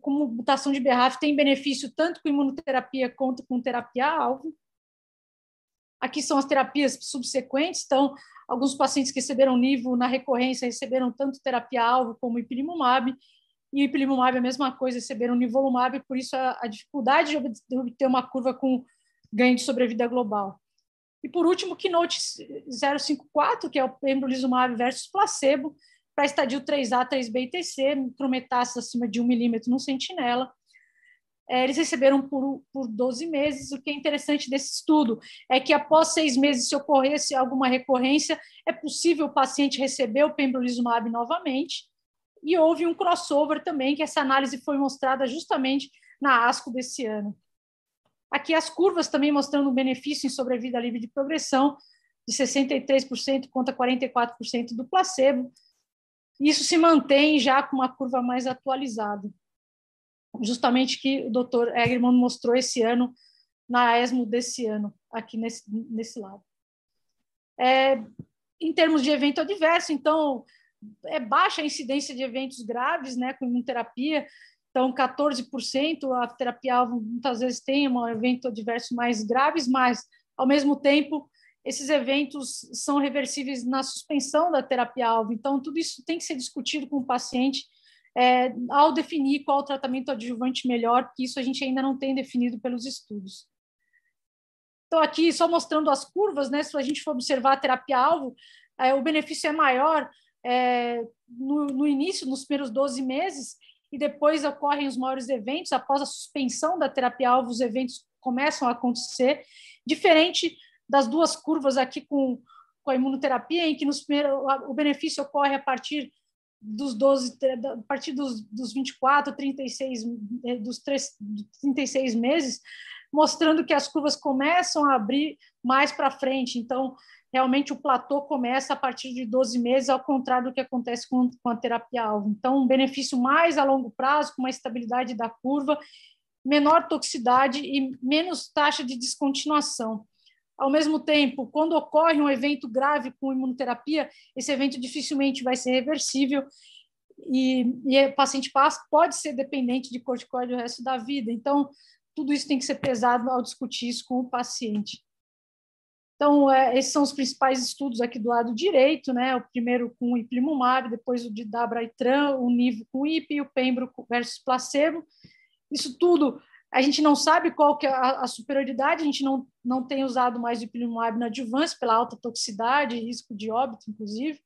com mutação de BRAF têm benefício tanto com imunoterapia quanto com terapia-alvo. Aqui são as terapias subsequentes. Então, alguns pacientes que receberam nível na recorrência receberam tanto terapia-alvo como ipilimumab. E o ipilimumab é a mesma coisa, receberam nivolumab, por isso a, a dificuldade de obter uma curva com ganho de sobrevida global. E, por último, Keynote 054, que é o pembrolizumab versus placebo, para estadio 3A, 3B e TC, micrometástase acima de 1 milímetro no sentinela. É, eles receberam por, por 12 meses. O que é interessante desse estudo é que, após seis meses, se ocorresse alguma recorrência, é possível o paciente receber o pembrolizumab novamente. E houve um crossover também, que essa análise foi mostrada justamente na ASCO desse ano. Aqui as curvas também mostrando o benefício em sobrevida livre de progressão, de 63% contra 44% do placebo, isso se mantém já com uma curva mais atualizada. Justamente que o doutor Egerman mostrou esse ano, na ESMO desse ano, aqui nesse, nesse lado. É, em termos de evento adverso, então, é baixa a incidência de eventos graves né, com imunoterapia, então 14%, a terapia-alvo muitas vezes tem um evento adverso mais graves, mas, ao mesmo tempo, esses eventos são reversíveis na suspensão da terapia-alvo. Então, tudo isso tem que ser discutido com o paciente é, ao definir qual o tratamento adjuvante melhor, porque isso a gente ainda não tem definido pelos estudos. Então, aqui, só mostrando as curvas, né, se a gente for observar a terapia-alvo, é, o benefício é maior é, no, no início, nos primeiros 12 meses, e depois ocorrem os maiores eventos. Após a suspensão da terapia-alvo, os eventos começam a acontecer, diferente das duas curvas aqui com, com a imunoterapia, em que nos primeiros, o benefício ocorre a partir dos 12, a partir dos, dos 24, 36, eh, dos 3, 36 meses, mostrando que as curvas começam a abrir mais para frente. Então, realmente o platô começa a partir de 12 meses, ao contrário do que acontece com, com a terapia-alvo. Então, um benefício mais a longo prazo, com uma estabilidade da curva, menor toxicidade e menos taxa de descontinuação. Ao mesmo tempo, quando ocorre um evento grave com imunoterapia, esse evento dificilmente vai ser reversível e, e o paciente pode ser dependente de corticoide o resto da vida. Então, tudo isso tem que ser pesado ao discutir isso com o paciente. Então, é, esses são os principais estudos aqui do lado direito, né? O primeiro com o ipilimumab, depois o de Dabraitran, o Nivo com IP e o Pembro versus placebo. Isso tudo a gente não sabe qual que é a, superioridade, a gente não, não tem usado mais o ipilimumab na adjuvância pela alta toxicidade risco de óbito, inclusive.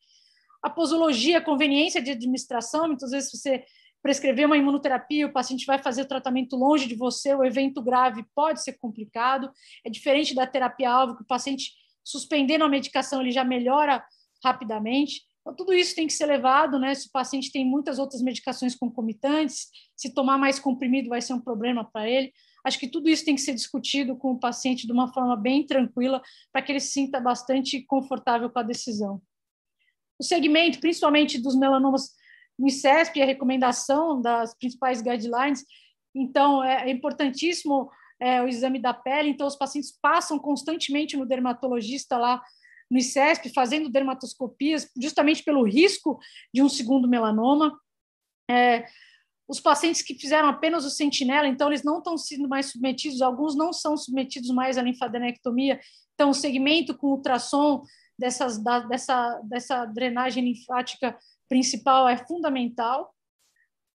A posologia, a conveniência de administração, muitas vezes você prescrever uma imunoterapia, o paciente vai fazer o tratamento longe de você, o evento grave pode ser complicado. É diferente da terapia-alvo, que o paciente suspendendo a medicação ele já melhora rapidamente. Então, tudo isso tem que ser levado, né? Se o paciente tem muitas outras medicações concomitantes, se tomar mais comprimido vai ser um problema para ele. Acho que tudo isso tem que ser discutido com o paciente de uma forma bem tranquila, para que ele se sinta bastante confortável com a decisão. O segmento, principalmente dos melanomas no ICESP, a recomendação das principais guidelines, então é, é importantíssimo é, o exame da pele, então os pacientes passam constantemente no dermatologista lá no ICESP, fazendo dermatoscopias, justamente pelo risco de um segundo melanoma. É, os pacientes que fizeram apenas o sentinela, então eles não estão sendo mais submetidos, alguns não são submetidos mais à linfadenectomia, então o segmento com ultrassom dessas, da, dessa, dessa drenagem linfática principal é fundamental.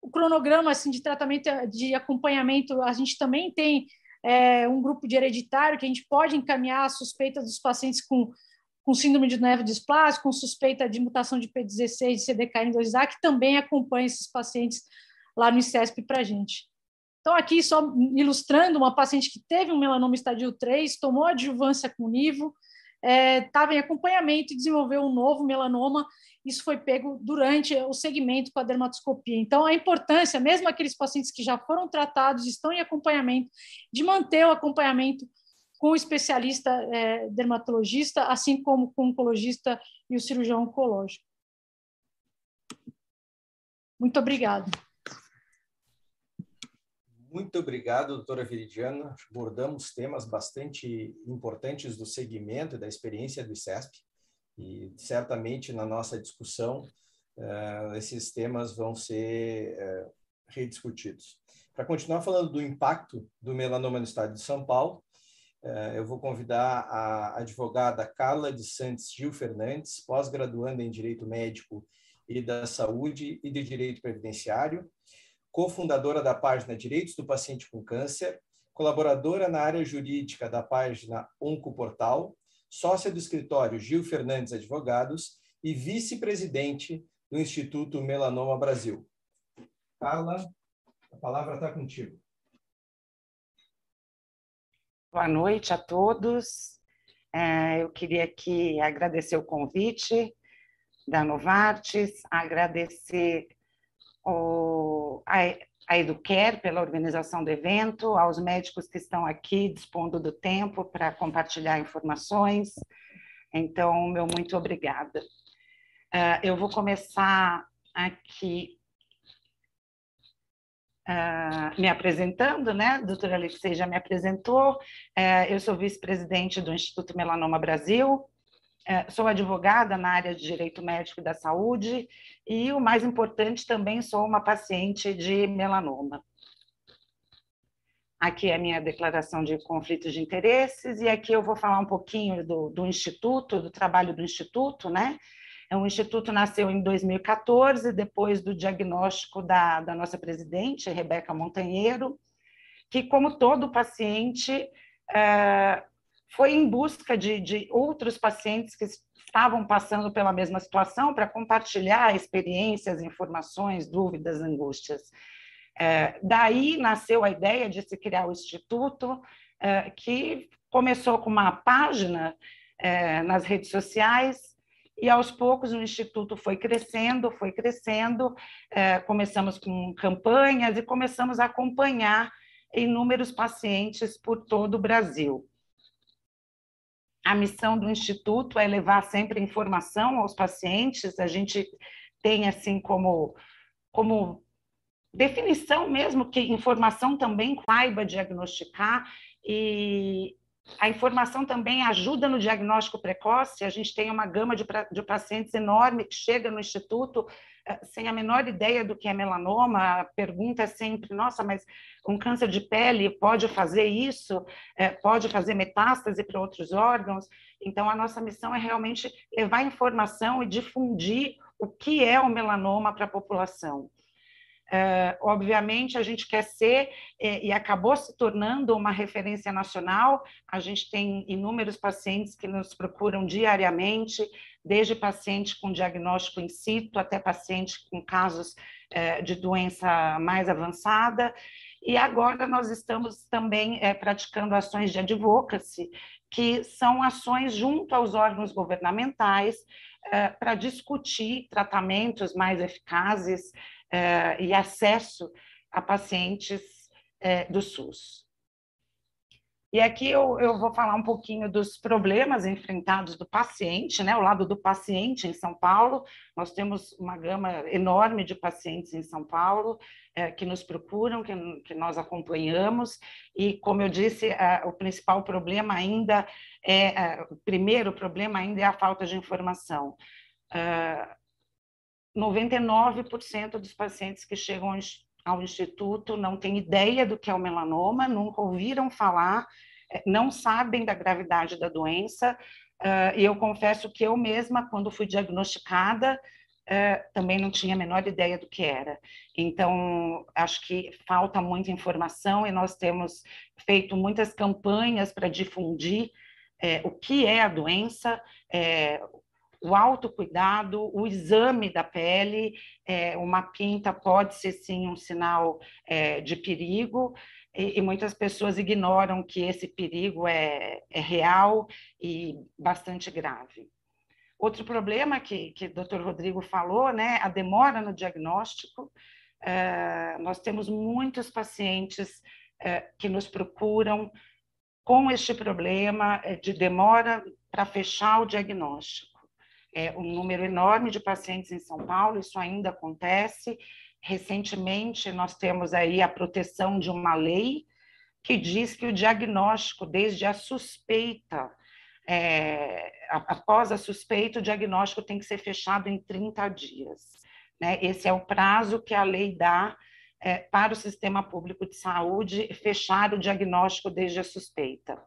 O cronograma assim, de tratamento, de acompanhamento, a gente também tem é, um grupo de hereditário que a gente pode encaminhar a suspeita dos pacientes com, com síndrome de neve displásico, com suspeita de mutação de P16 e CDKN2A, que também acompanha esses pacientes lá no ICESP para a gente. Então, aqui só ilustrando uma paciente que teve um melanoma estadio 3, tomou adjuvância com nivo, estava é, em acompanhamento e desenvolveu um novo melanoma. Isso foi pego durante o segmento com a dermatoscopia. Então, a importância, mesmo aqueles pacientes que já foram tratados, estão em acompanhamento, de manter o acompanhamento com o especialista é, dermatologista, assim como com o oncologista e o cirurgião oncológico. Muito obrigada. Muito obrigado, doutora Viridiana. Abordamos temas bastante importantes do segmento e da experiência do ICESP, e certamente na nossa discussão uh, esses temas vão ser uh, rediscutidos. Para continuar falando do impacto do melanoma no estado de São Paulo, eu vou convidar a advogada Carla de Santos Gil Fernandes, pós-graduanda em Direito Médico e da Saúde e de Direito Previdenciário, cofundadora da página Direitos do Paciente com Câncer, colaboradora na área jurídica da página Oncoportal, sócia do escritório Gil Fernandes Advogados e vice-presidente do Instituto Melanoma Brasil. Carla, a palavra está contigo. Boa noite a todos. É, eu queria aqui agradecer o convite da Novartis, agradecer o, a, a Educare pela organização do evento, aos médicos que estão aqui dispondo do tempo para compartilhar informações. Então, meu muito obrigada. Uh, eu vou começar aqui uh, me apresentando, né? A doutora Alexei já me apresentou. Uh, eu sou vice-presidente do Instituto Melanoma Brasil, é, sou advogada na área de direito médico e da saúde e, o mais importante, também sou uma paciente de melanoma. Aqui é a minha declaração de conflitos de interesses e aqui eu vou falar um pouquinho do, do Instituto, do trabalho do Instituto, né? É um instituto nasceu em 2014, depois do diagnóstico da, da nossa presidente, Rebeca Montanheiro, que, como todo paciente, é, foi em busca de, de outros pacientes que estavam passando pela mesma situação para compartilhar experiências, informações, dúvidas, angústias. É, daí nasceu a ideia de se criar o Instituto, é, que começou com uma página é, nas redes sociais, e aos poucos o Instituto foi crescendo, foi crescendo, é, começamos com campanhas e começamos a acompanhar inúmeros pacientes por todo o Brasil. A missão do Instituto é levar sempre informação aos pacientes. A gente tem, assim, como, como definição mesmo que informação também saiba diagnosticar e a informação também ajuda no diagnóstico precoce. A gente tem uma gama de, de pacientes enorme que chega no instituto eh, sem a menor ideia do que é melanoma. A pergunta é sempre: nossa, mas um câncer de pele pode fazer isso? É, pode fazer metástase para outros órgãos? Então, a nossa missão é realmente levar informação e difundir o que é o melanoma para a população. Uh, obviamente, a gente quer ser e, e, acabou se tornando uma referência nacional. A gente tem inúmeros pacientes que nos procuram diariamente, desde paciente com diagnóstico in situ até paciente com casos uh, de doença mais avançada. E agora nós estamos também uh, praticando ações de advocacy, que são ações junto aos órgãos governamentais para discutir tratamentos mais eficazes e acesso a pacientes uh, do SUS. E aqui eu, eu vou falar um pouquinho dos problemas enfrentados do paciente, né? O lado do paciente em São Paulo. Nós temos uma gama enorme de pacientes em São Paulo é, que nos procuram, que, que, nós acompanhamos. E, como eu disse, o principal problema ainda é, o primeiro problema ainda é a falta de informação. 99% dos pacientes que chegam ao instituto não têm ideia do que é o melanoma, nunca ouviram falar, eh, não sabem da gravidade da doença. Uh, e eu confesso que eu mesma, quando fui diagnosticada, uh, também não tinha a menor ideia do que era. Então, acho que falta muita informação e nós temos feito muitas campanhas para difundir uh, o que é a doença, o autocuidado, o exame da pele, é, uma pinta pode ser sim um sinal é, de perigo, e, e, muitas pessoas ignoram que esse perigo é, é real e bastante grave. Outro problema que, que o doutor Rodrigo falou, né, a demora no diagnóstico. É, nós temos muitos pacientes é, que nos procuram com este problema é, de demora para fechar o diagnóstico é, um número enorme de pacientes em São Paulo, isso ainda acontece. Recentemente, nós temos aí a proteção de uma lei que diz que o diagnóstico, desde a suspeita, é, após a suspeita, o diagnóstico tem que ser fechado em 30 dias. Né? Esse é o prazo que a lei dá é, para o sistema público de saúde fechar o diagnóstico desde a suspeita.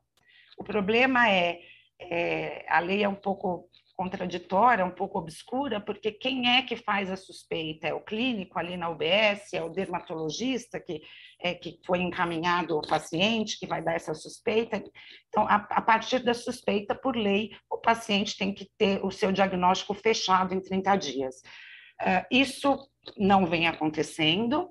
O problema é, é a lei é um pouco contraditória, um pouco obscura, porque quem é que faz a suspeita? É o clínico ali na UBS, é o dermatologista que, é, que foi encaminhado o paciente, que vai dar essa suspeita. Então, a, a partir da suspeita, por lei, o paciente tem que ter o seu diagnóstico fechado em 30 dias. Uh, isso não vem acontecendo,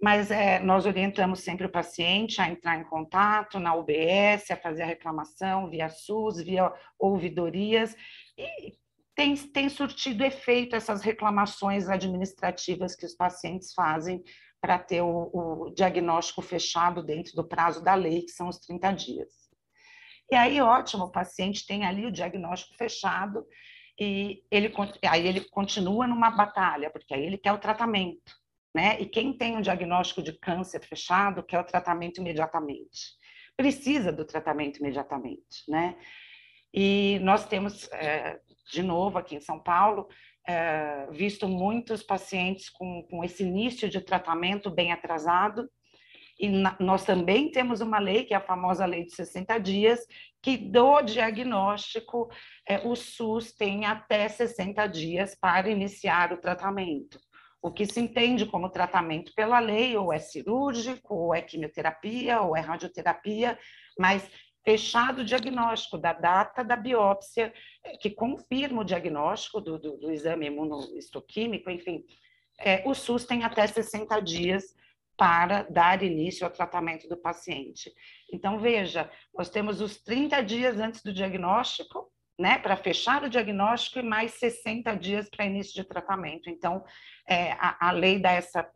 mas é, nós orientamos sempre o paciente a entrar em contato na UBS, a fazer a reclamação via SUS, via ouvidorias, e tem, tem surtido efeito essas reclamações administrativas que os pacientes fazem para ter o, o, diagnóstico fechado dentro do prazo da lei, que são os 30 dias. E aí, ótimo, o paciente tem ali o diagnóstico fechado e ele, aí ele continua numa batalha, porque aí ele quer o tratamento, né? E quem tem um diagnóstico de câncer fechado quer o tratamento imediatamente. Precisa do tratamento imediatamente, né? E nós temos, é, de novo, aqui em São Paulo, é, visto muitos pacientes com, com esse início de tratamento bem atrasado, e nós também temos uma lei, que é a famosa lei de 60 dias, que do diagnóstico é, o SUS tem até 60 dias para iniciar o tratamento. O que se entende como tratamento pela lei, ou é cirúrgico, ou é quimioterapia, ou é radioterapia, mas fechado o diagnóstico da data da biópsia, eh, que confirma o diagnóstico do, do, do exame imunohistoquímico, enfim, é, o SUS tem até 60 dias para dar início ao tratamento do paciente. Então, veja, nós temos os 30 dias antes do diagnóstico, né, para fechar o diagnóstico e mais 60 dias para início de tratamento. Então, é, a, a lei dá essa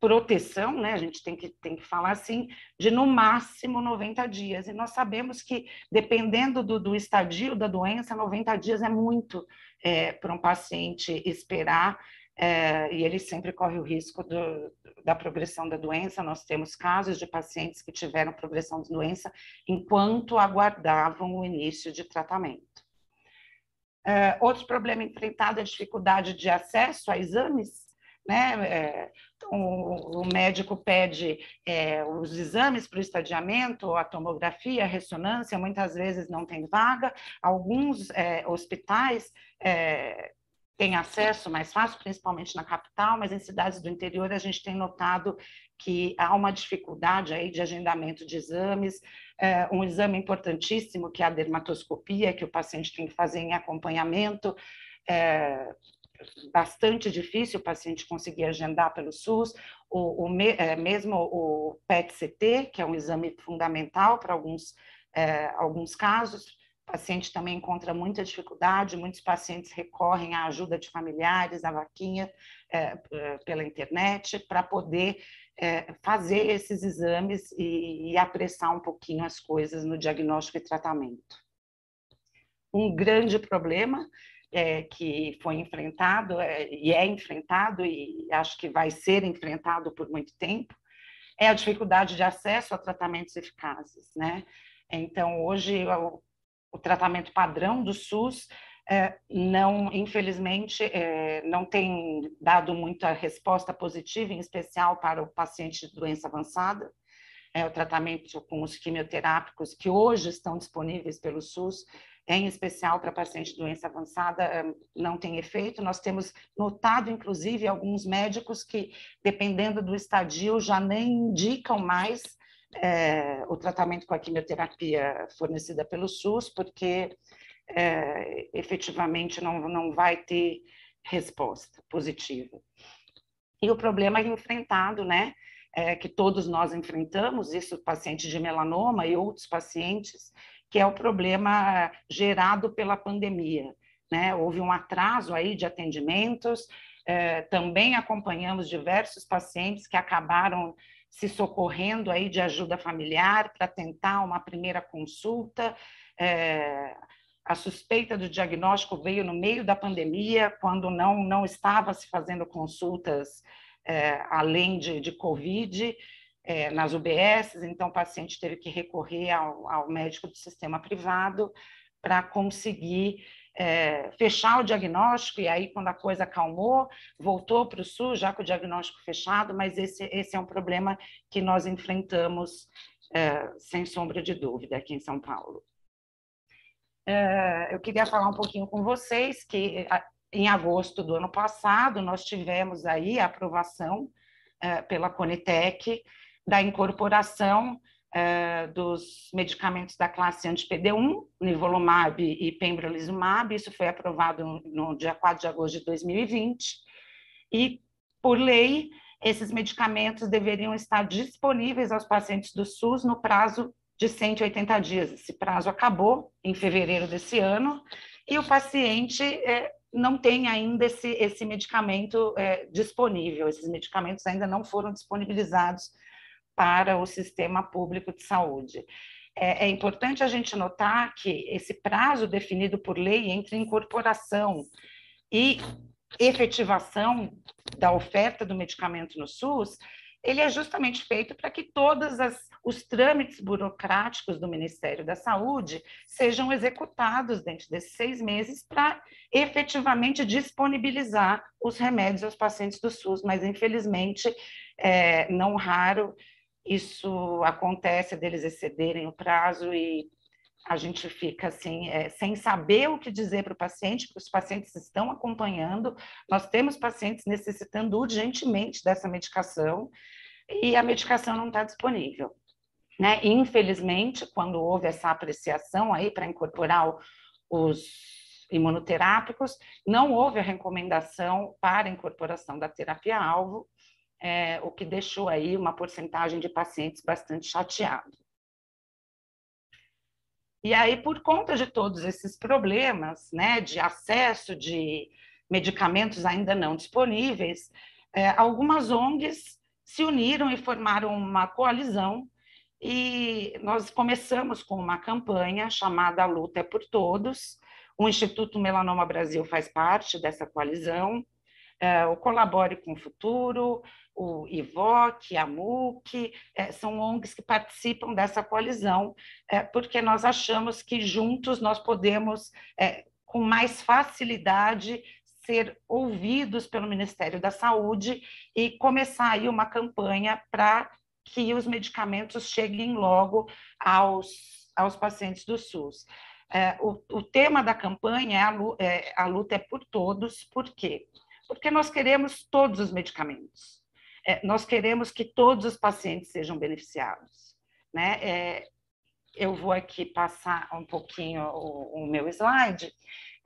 proteção, né? A gente tem que, tem que falar assim, de no máximo 90 dias. E nós sabemos que, dependendo do, do estadio da doença, 90 dias é muito é, para um paciente esperar, é, e ele sempre corre o risco do, da progressão da doença. Nós temos casos de pacientes que tiveram progressão da doença enquanto aguardavam o início de tratamento. É, outro problema enfrentado é a dificuldade de acesso a exames né? É, então, o médico pede é, os exames para o estadiamento, a tomografia, a ressonância, muitas vezes não tem vaga. Alguns é, hospitais é, têm acesso mais fácil, principalmente na capital, mas em cidades do interior a gente tem notado que há uma dificuldade aí de agendamento de exames, é, um exame importantíssimo que é a dermatoscopia, que o paciente tem que fazer em acompanhamento, é, bastante difícil o paciente conseguir agendar pelo SUS, o, o é, mesmo o PET-CT, que é um exame fundamental para alguns, é, alguns casos, paciente também encontra muita dificuldade, muitos pacientes recorrem à ajuda de familiares, à vaquinha é, é, pela internet, para poder é, fazer esses exames e, e apressar um pouquinho as coisas no diagnóstico e tratamento. Um grande problema é, que foi enfrentado é, e é enfrentado, e acho que vai ser enfrentado por muito tempo, é a dificuldade de acesso a tratamentos eficazes. Né? Então, hoje, o, o tratamento padrão do SUS é, não, infelizmente, é, não tem dado muita resposta positiva, em especial para o paciente de doença avançada. É, o tratamento com os quimioterápicos que hoje estão disponíveis pelo SUS, em especial para paciente de doença avançada, é, não tem efeito. Nós temos notado, inclusive, alguns médicos que, dependendo do estadio, já nem indicam mais é, o tratamento com a quimioterapia fornecida pelo SUS, porque é, efetivamente não, não vai ter resposta positiva. E o problema é enfrentado, né? É, que todos nós enfrentamos, isso pacientes de melanoma e outros pacientes, que é o problema gerado pela pandemia. Né? Houve um atraso aí de atendimentos, é, também acompanhamos diversos pacientes que acabaram se socorrendo aí de ajuda familiar para tentar uma primeira consulta. É, a suspeita do diagnóstico veio no meio da pandemia, quando não, não estava se fazendo consultas é, além de, de Covid é, nas UBS, então o paciente teve que recorrer ao, ao médico do sistema privado para conseguir é, fechar o diagnóstico, e aí, quando a coisa acalmou, voltou para o SUS, já com o diagnóstico fechado, mas esse, esse é um problema que nós enfrentamos, é, sem sombra de dúvida, aqui em São Paulo. É, eu queria falar um pouquinho com vocês que em agosto do ano passado nós tivemos aí a aprovação é, pela Conitec da incorporação é, dos medicamentos da classe anti-PD1, nivolumab e pembrolizumab, isso foi aprovado no dia 4 de agosto de 2020, e, por lei, esses medicamentos deveriam estar disponíveis aos pacientes do SUS no prazo de 180 dias. Esse prazo acabou em fevereiro desse ano e o paciente é, não tem ainda esse, esse medicamento é, disponível. Esses medicamentos ainda não foram disponibilizados para o sistema público de saúde. É, é importante a gente notar que esse prazo definido por lei entre incorporação e efetivação da oferta do medicamento no SUS ele é justamente feito para que todos os trâmites burocráticos do Ministério da Saúde sejam executados dentro desses seis meses para efetivamente disponibilizar os remédios aos pacientes do SUS, mas infelizmente, é, não raro, isso acontece deles excederem o prazo e a gente fica assim, é, sem saber o que dizer para o paciente, porque os pacientes estão acompanhando, nós temos pacientes necessitando urgentemente dessa medicação e a medicação não está disponível. Né? Infelizmente, quando houve essa apreciação aí para incorporar os imunoterápicos, não houve a recomendação para incorporação da terapia-alvo, é, o que deixou aí uma porcentagem de pacientes bastante chateado. E aí, por conta de todos esses problemas, né, de acesso de medicamentos ainda não disponíveis, é, algumas ONGs se uniram e formaram uma coalizão e nós começamos com uma campanha chamada A Luta é por Todos. O Instituto Melanoma Brasil faz parte dessa coalizão, é, o Colabore com o Futuro, o IVOC, a MUC, é, são ONGs que participam dessa coalizão, é, porque nós achamos que juntos nós podemos, é, com mais facilidade, ser ouvidos pelo Ministério da Saúde e começar aí uma campanha para que os medicamentos cheguem logo aos, aos pacientes do SUS. É, o, o, tema da campanha é a, é a luta é por todos, por quê? Porque nós queremos todos os medicamentos é, nós queremos que todos os pacientes sejam beneficiados. Né? É, eu vou aqui passar um pouquinho o, o meu slide.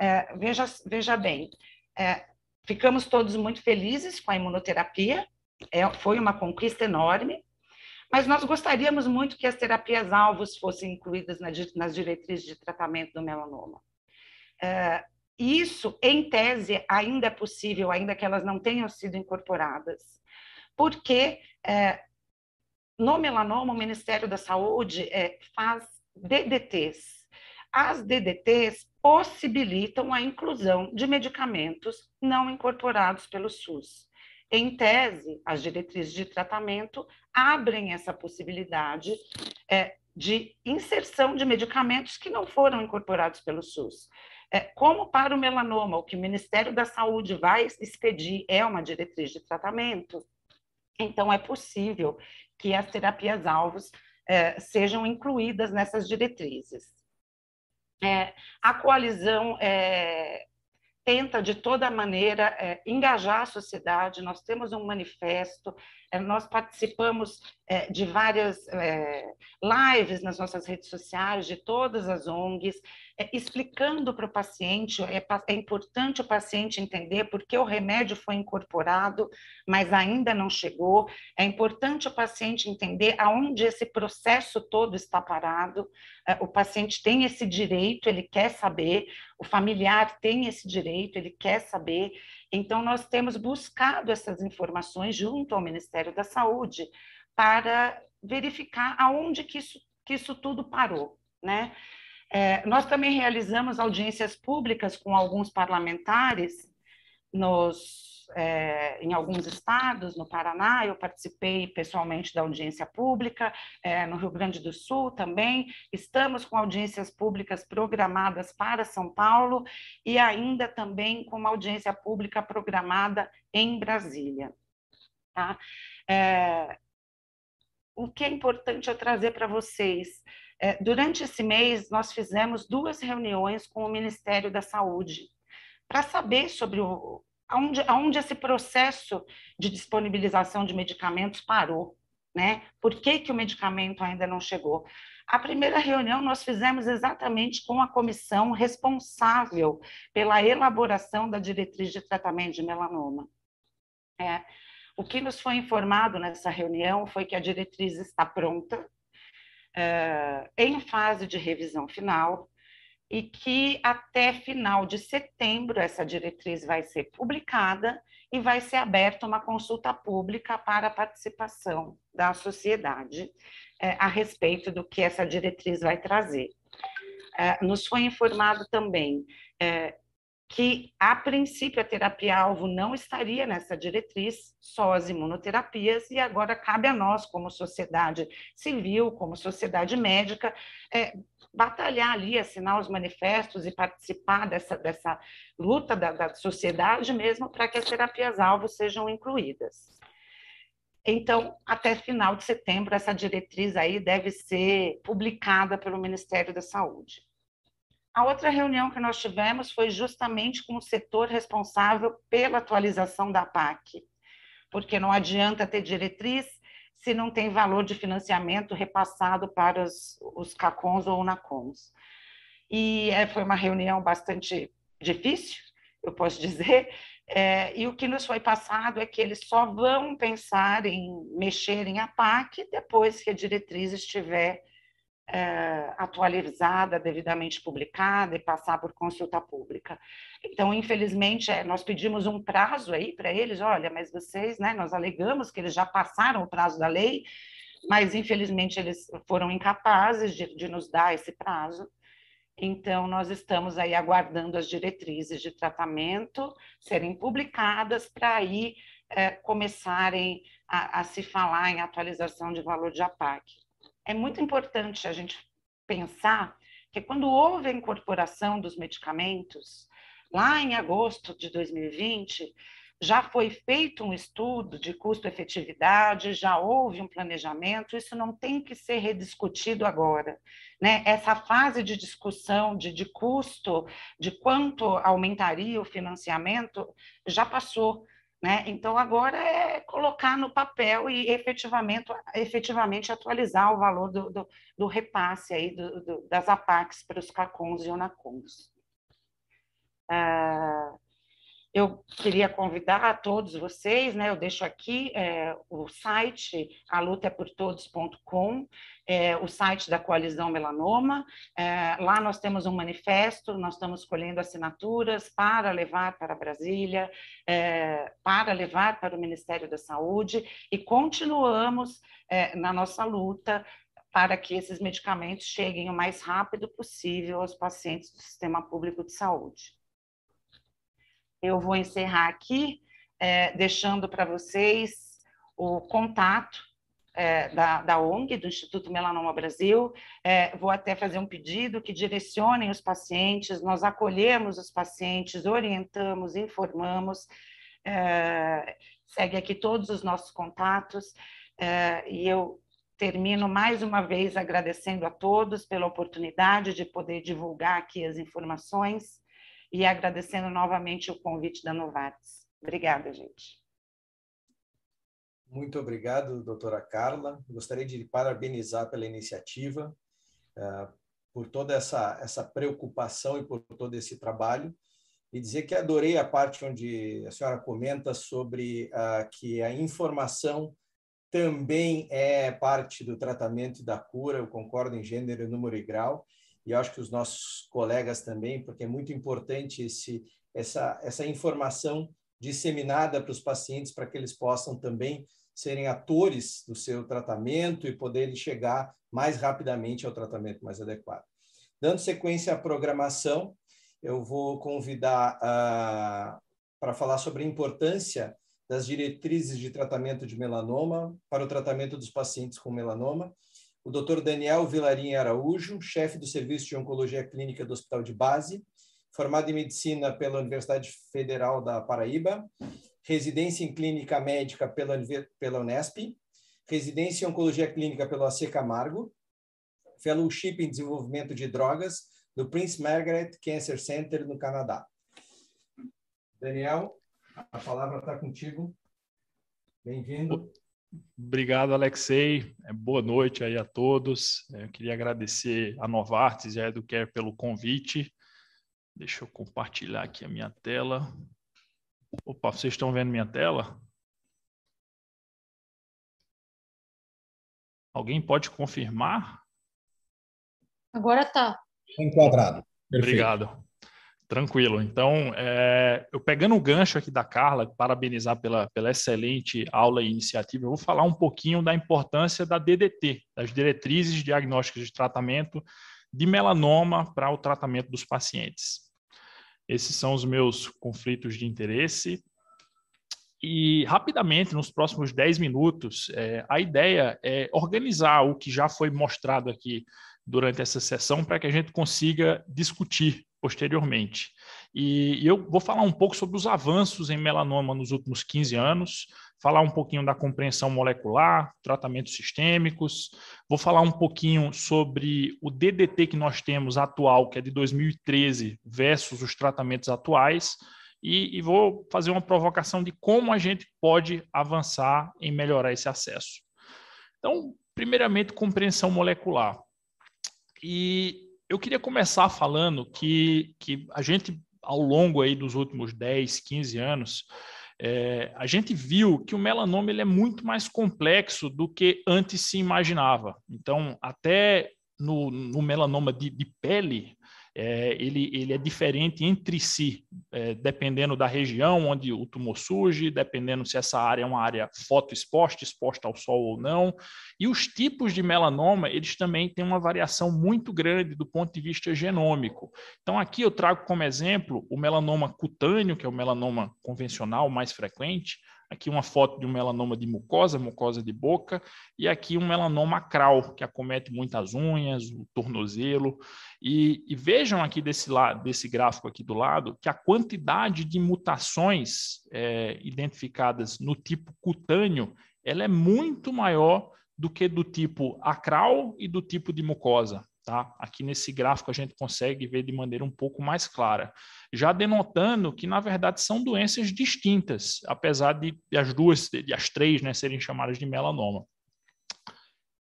É, veja, veja bem, é, ficamos todos muito felizes com a imunoterapia, é, foi uma conquista enorme, mas nós gostaríamos muito que as terapias-alvos fossem incluídas nas diretrizes de tratamento do melanoma. Isso, em tese, ainda é possível, ainda que elas não tenham sido incorporadas, porque é, no melanoma, o Ministério da Saúde é, faz DDTs. As DDTs possibilitam a inclusão de medicamentos não incorporados pelo SUS. Em tese, as diretrizes de tratamento abrem essa possibilidade é, de inserção de medicamentos que não foram incorporados pelo SUS. É, como para o melanoma, o que o Ministério da Saúde vai expedir é uma diretriz de tratamento, então é possível que as terapias-alvos é, sejam incluídas nessas diretrizes. É, a coalizão é, tenta, de toda maneira, é, engajar a sociedade. Nós temos um manifesto, nós participamos é, de várias é, lives nas nossas redes sociais, de todas as ONGs, é, explicando para o paciente, é, é, importante o paciente entender porque o remédio foi incorporado, mas ainda não chegou, é importante o paciente entender aonde esse processo todo está parado, é, o paciente tem esse direito, ele quer saber, o familiar tem esse direito, ele quer saber, então nós temos buscado essas informações junto ao Ministério da Saúde para verificar aonde que isso, que isso tudo parou, né? É, nós também realizamos audiências públicas com alguns parlamentares nos, é, em alguns estados, no Paraná, eu participei pessoalmente da audiência pública, é, no Rio Grande do Sul também, estamos com audiências públicas programadas para São Paulo e ainda também com uma audiência pública programada em Brasília. Tá? É, o que é importante eu trazer para vocês é, durante esse mês, nós fizemos duas reuniões com o Ministério da Saúde para saber sobre o, aonde, aonde esse processo de disponibilização de medicamentos parou, né? Por que, que o medicamento ainda não chegou? A primeira reunião nós fizemos exatamente com a comissão responsável pela elaboração da diretriz de tratamento de melanoma. É, o que nos foi informado nessa reunião foi que a diretriz está pronta, uh, em fase de revisão final e que até final de setembro essa diretriz vai ser publicada e vai ser aberta uma consulta pública para a participação da sociedade uh, a respeito do que essa diretriz vai trazer. Uh, nos foi informado também que, a princípio, a terapia-alvo não estaria nessa diretriz, só as imunoterapias, e agora cabe a nós, como sociedade civil, como sociedade médica, é, batalhar ali, assinar os manifestos e participar dessa, dessa luta da, da sociedade mesmo para que as terapias-alvo sejam incluídas. Então, até final de setembro, essa diretriz aí deve ser publicada pelo Ministério da Saúde. A outra reunião que nós tivemos foi justamente com o setor responsável pela atualização da PAC, porque não adianta ter diretriz se não tem valor de financiamento repassado para os, os CACONs ou NACONs. E é, foi uma reunião bastante difícil, eu posso dizer, é, e o que nos foi passado é que eles só vão pensar em mexer em a PAC depois que a diretriz estiver é, atualizada, devidamente publicada e passar por consulta pública. Então, infelizmente, é, nós pedimos um prazo aí para eles, olha, mas vocês, né, nós alegamos que eles já passaram o prazo da lei, mas infelizmente eles foram incapazes de, de nos dar esse prazo. Então, nós estamos aí aguardando as diretrizes de tratamento serem publicadas para aí é, começarem a, a se falar em atualização de valor de APAC é muito importante a gente pensar que quando houve a incorporação dos medicamentos, lá em agosto de 2020, já foi feito um estudo de custo-efetividade, já houve um planejamento, isso não tem que ser rediscutido agora. Né? Essa fase de discussão de, de custo, de quanto aumentaria o financiamento, já passou. Né? Então, agora é colocar no papel e efetivamente, efetivamente atualizar o valor do, do, do repasse aí do, do, das APACs para os CACONs e ONACONs. Ah, eu queria convidar a todos vocês, né? Eu deixo aqui é, o site alutaeportodos.com, é, o site da Coalizão Melanoma. É, lá nós temos um manifesto, nós estamos colhendo assinaturas para levar para Brasília, é, para levar para o Ministério da Saúde e continuamos é, na nossa luta para que esses medicamentos cheguem o mais rápido possível aos pacientes do sistema público de saúde. Eu vou encerrar aqui, é, deixando para vocês o contato é, da, da, ONG, do Instituto Melanoma Brasil. É, vou até fazer um pedido que direcionem os pacientes, nós acolhemos os pacientes, orientamos, informamos. É, segue aqui todos os nossos contatos. É, e eu termino mais uma vez agradecendo a todos pela oportunidade de poder divulgar aqui as informações e agradecendo novamente o convite da Novartis. Obrigada, gente. Muito obrigado, doutora Carla. Gostaria de parabenizar pela iniciativa, uh, por toda essa, essa preocupação e por todo esse trabalho, e dizer que adorei a parte onde a senhora comenta sobre uh, que a informação também é parte do tratamento da cura, eu concordo em gênero, número e grau, e acho que os nossos colegas também, porque é muito importante esse, essa, essa informação disseminada para os pacientes, para que eles possam também serem atores do seu tratamento e poderem chegar mais rapidamente ao tratamento mais adequado. Dando sequência à programação, eu vou convidar uh, para falar sobre a importância das diretrizes de tratamento de melanoma para o tratamento dos pacientes com melanoma o Dr. Daniel Vilarim Araújo, chefe do Serviço de Oncologia Clínica do Hospital de Base, formado em Medicina pela Universidade Federal da Paraíba, residência em Clínica Médica pela, pela Unesp, residência em Oncologia Clínica pelo AC Camargo, fellowship em Desenvolvimento de Drogas do Prince Margaret Cancer Center, no Canadá. Daniel, a palavra está contigo. Bem-vindo. Obrigado, Alexei. É, boa noite aí a todos. É, eu queria agradecer a Novartis e a Educare pelo convite. Deixa eu compartilhar aqui a minha tela. Opa, vocês estão vendo minha tela? Alguém pode confirmar? Agora está. Enquadrado. Perfeito. Obrigado. Tranquilo. Então, é, eu pegando o gancho aqui da Carla, parabenizar pela, pela excelente aula e iniciativa, eu vou falar um pouquinho da importância da DDT, das diretrizes diagnósticas de tratamento de melanoma para o tratamento dos pacientes. Esses são os meus conflitos de interesse. E, rapidamente, nos próximos 10 minutos, é, a ideia é organizar o que já foi mostrado aqui durante essa sessão para que a gente consiga discutir posteriormente. E eu vou falar um pouco sobre os avanços em melanoma nos últimos 15 anos, falar um pouquinho da compreensão molecular, tratamentos sistêmicos, vou falar um pouquinho sobre o DDT que nós temos atual, que é de 2013, versus os tratamentos atuais, e, e vou fazer uma provocação de como a gente pode avançar em melhorar esse acesso. Então, primeiramente, compreensão molecular. E eu queria começar falando que, que a gente, ao longo aí dos últimos 10, 15 anos, é, a gente viu que o melanoma ele é muito mais complexo do que antes se imaginava. Então, até no, no melanoma de, de pele, é, ele, ele é diferente entre si, é, dependendo da região onde o tumor surge, dependendo se essa área é uma área fotoexposta, exposta ao sol ou não. E os tipos de melanoma, eles também têm uma variação muito grande do ponto de vista genômico. Então, aqui eu trago como exemplo o melanoma cutâneo, que é o melanoma convencional mais frequente, Aqui uma foto de um melanoma de mucosa, mucosa de boca, e aqui um melanoma acral, que acomete muitas unhas, o tornozelo. E, e vejam aqui desse, lado, desse gráfico aqui do lado que a quantidade de mutações é, identificadas no tipo cutâneo ela é muito maior do que do tipo acral e do tipo de mucosa. Tá? Aqui nesse gráfico a gente consegue ver de maneira um pouco mais clara, já denotando que na verdade são doenças distintas, apesar de, de as duas, de as três, né, serem chamadas de melanoma.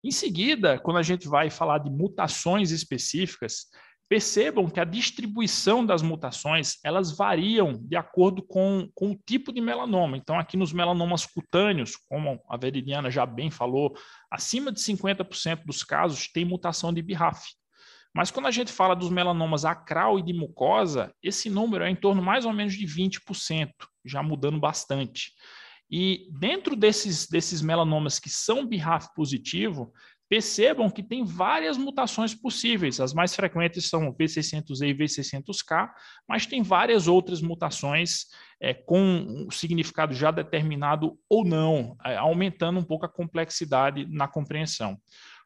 Em seguida, quando a gente vai falar de mutações específicas, percebam que a distribuição das mutações elas variam de acordo com, com o tipo de melanoma. Então, aqui nos melanomas cutâneos, como a Veridiana já bem falou, acima de 50% dos casos tem mutação de BRAF. Mas quando a gente fala dos melanomas acral e de mucosa, esse número é em torno mais ou menos de 20%, já mudando bastante. E dentro desses, desses melanomas que são BRAF positivo, percebam que tem várias mutações possíveis. As mais frequentes são o V600E e V600K, mas tem várias outras mutações é, com um significado já determinado ou não, é, aumentando um pouco a complexidade na compreensão.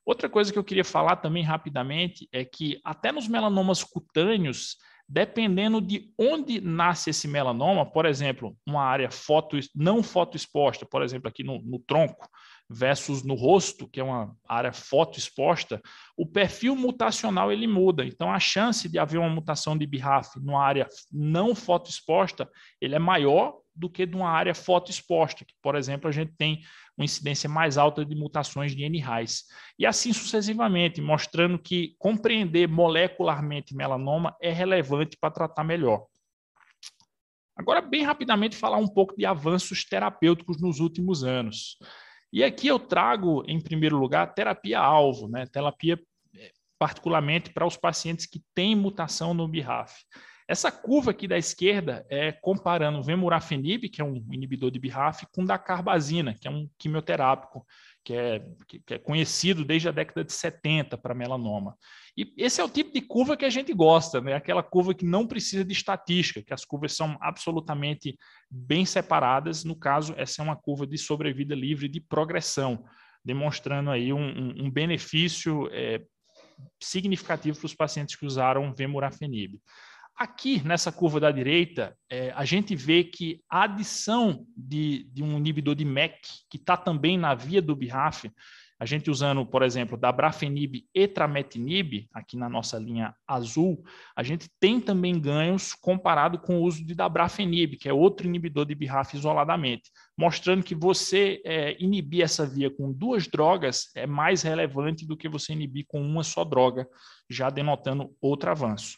Outra coisa que eu queria falar também rapidamente é que até nos melanomas cutâneos, dependendo de onde nasce esse melanoma, por exemplo, uma área foto, não fotoexposta, por exemplo, aqui no, no tronco, versus no rosto, que é uma área fotoexposta, o perfil mutacional ele muda. Então, a chance de haver uma mutação de BRAF numa área não fotoexposta, ele é maior do que de uma área fotoexposta, que, por exemplo, a gente tem uma incidência mais alta de mutações de NRAS. E assim sucessivamente, mostrando que compreender molecularmente melanoma é relevante para tratar melhor. Agora, bem rapidamente, falar um pouco de avanços terapêuticos nos últimos anos. E aqui eu trago, em primeiro lugar, terapia-alvo, né? terapia eh, particularmente para os pacientes que têm mutação no BRAF. Essa curva aqui da esquerda é comparando o vemurafenib, que é um inibidor de BRAF, com dacarbazina, que é um quimioterápico, que é, que é conhecido desde a década de 70 para melanoma. E esse é o tipo de curva que a gente gosta, né? aquela curva que não precisa de estatística, que as curvas são absolutamente bem separadas. No caso, essa é uma curva de sobrevida livre de progressão, demonstrando aí um, um, um benefício é, significativo para os pacientes que usaram vemurafenib. Aqui, nessa curva da direita, é, a gente vê que a adição de, de um inibidor de MEC, que está também na via do BRAF, a gente usando, por exemplo, da Brafenib e Trametinib, aqui na nossa linha azul, a gente tem também ganhos comparado com o uso de Dabrafenib, que é outro inibidor de BRAF isoladamente, mostrando que você é, inibir essa via com duas drogas é mais relevante do que você inibir com uma só droga, já denotando outro avanço.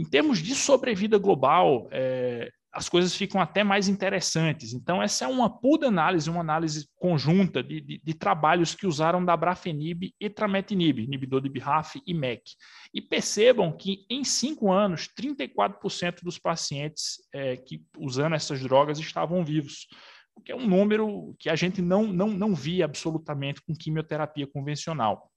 Em termos de sobrevida global, é, as coisas ficam até mais interessantes. Então, essa é uma pura análise, uma análise conjunta de, de, de trabalhos que usaram da Brafenib e Trametinib, inibidor de BRAF e MEC. E percebam que, em cinco anos, 34% dos pacientes é, que usando essas drogas estavam vivos, o que é um número que a gente não, não, não via absolutamente com quimioterapia convencional.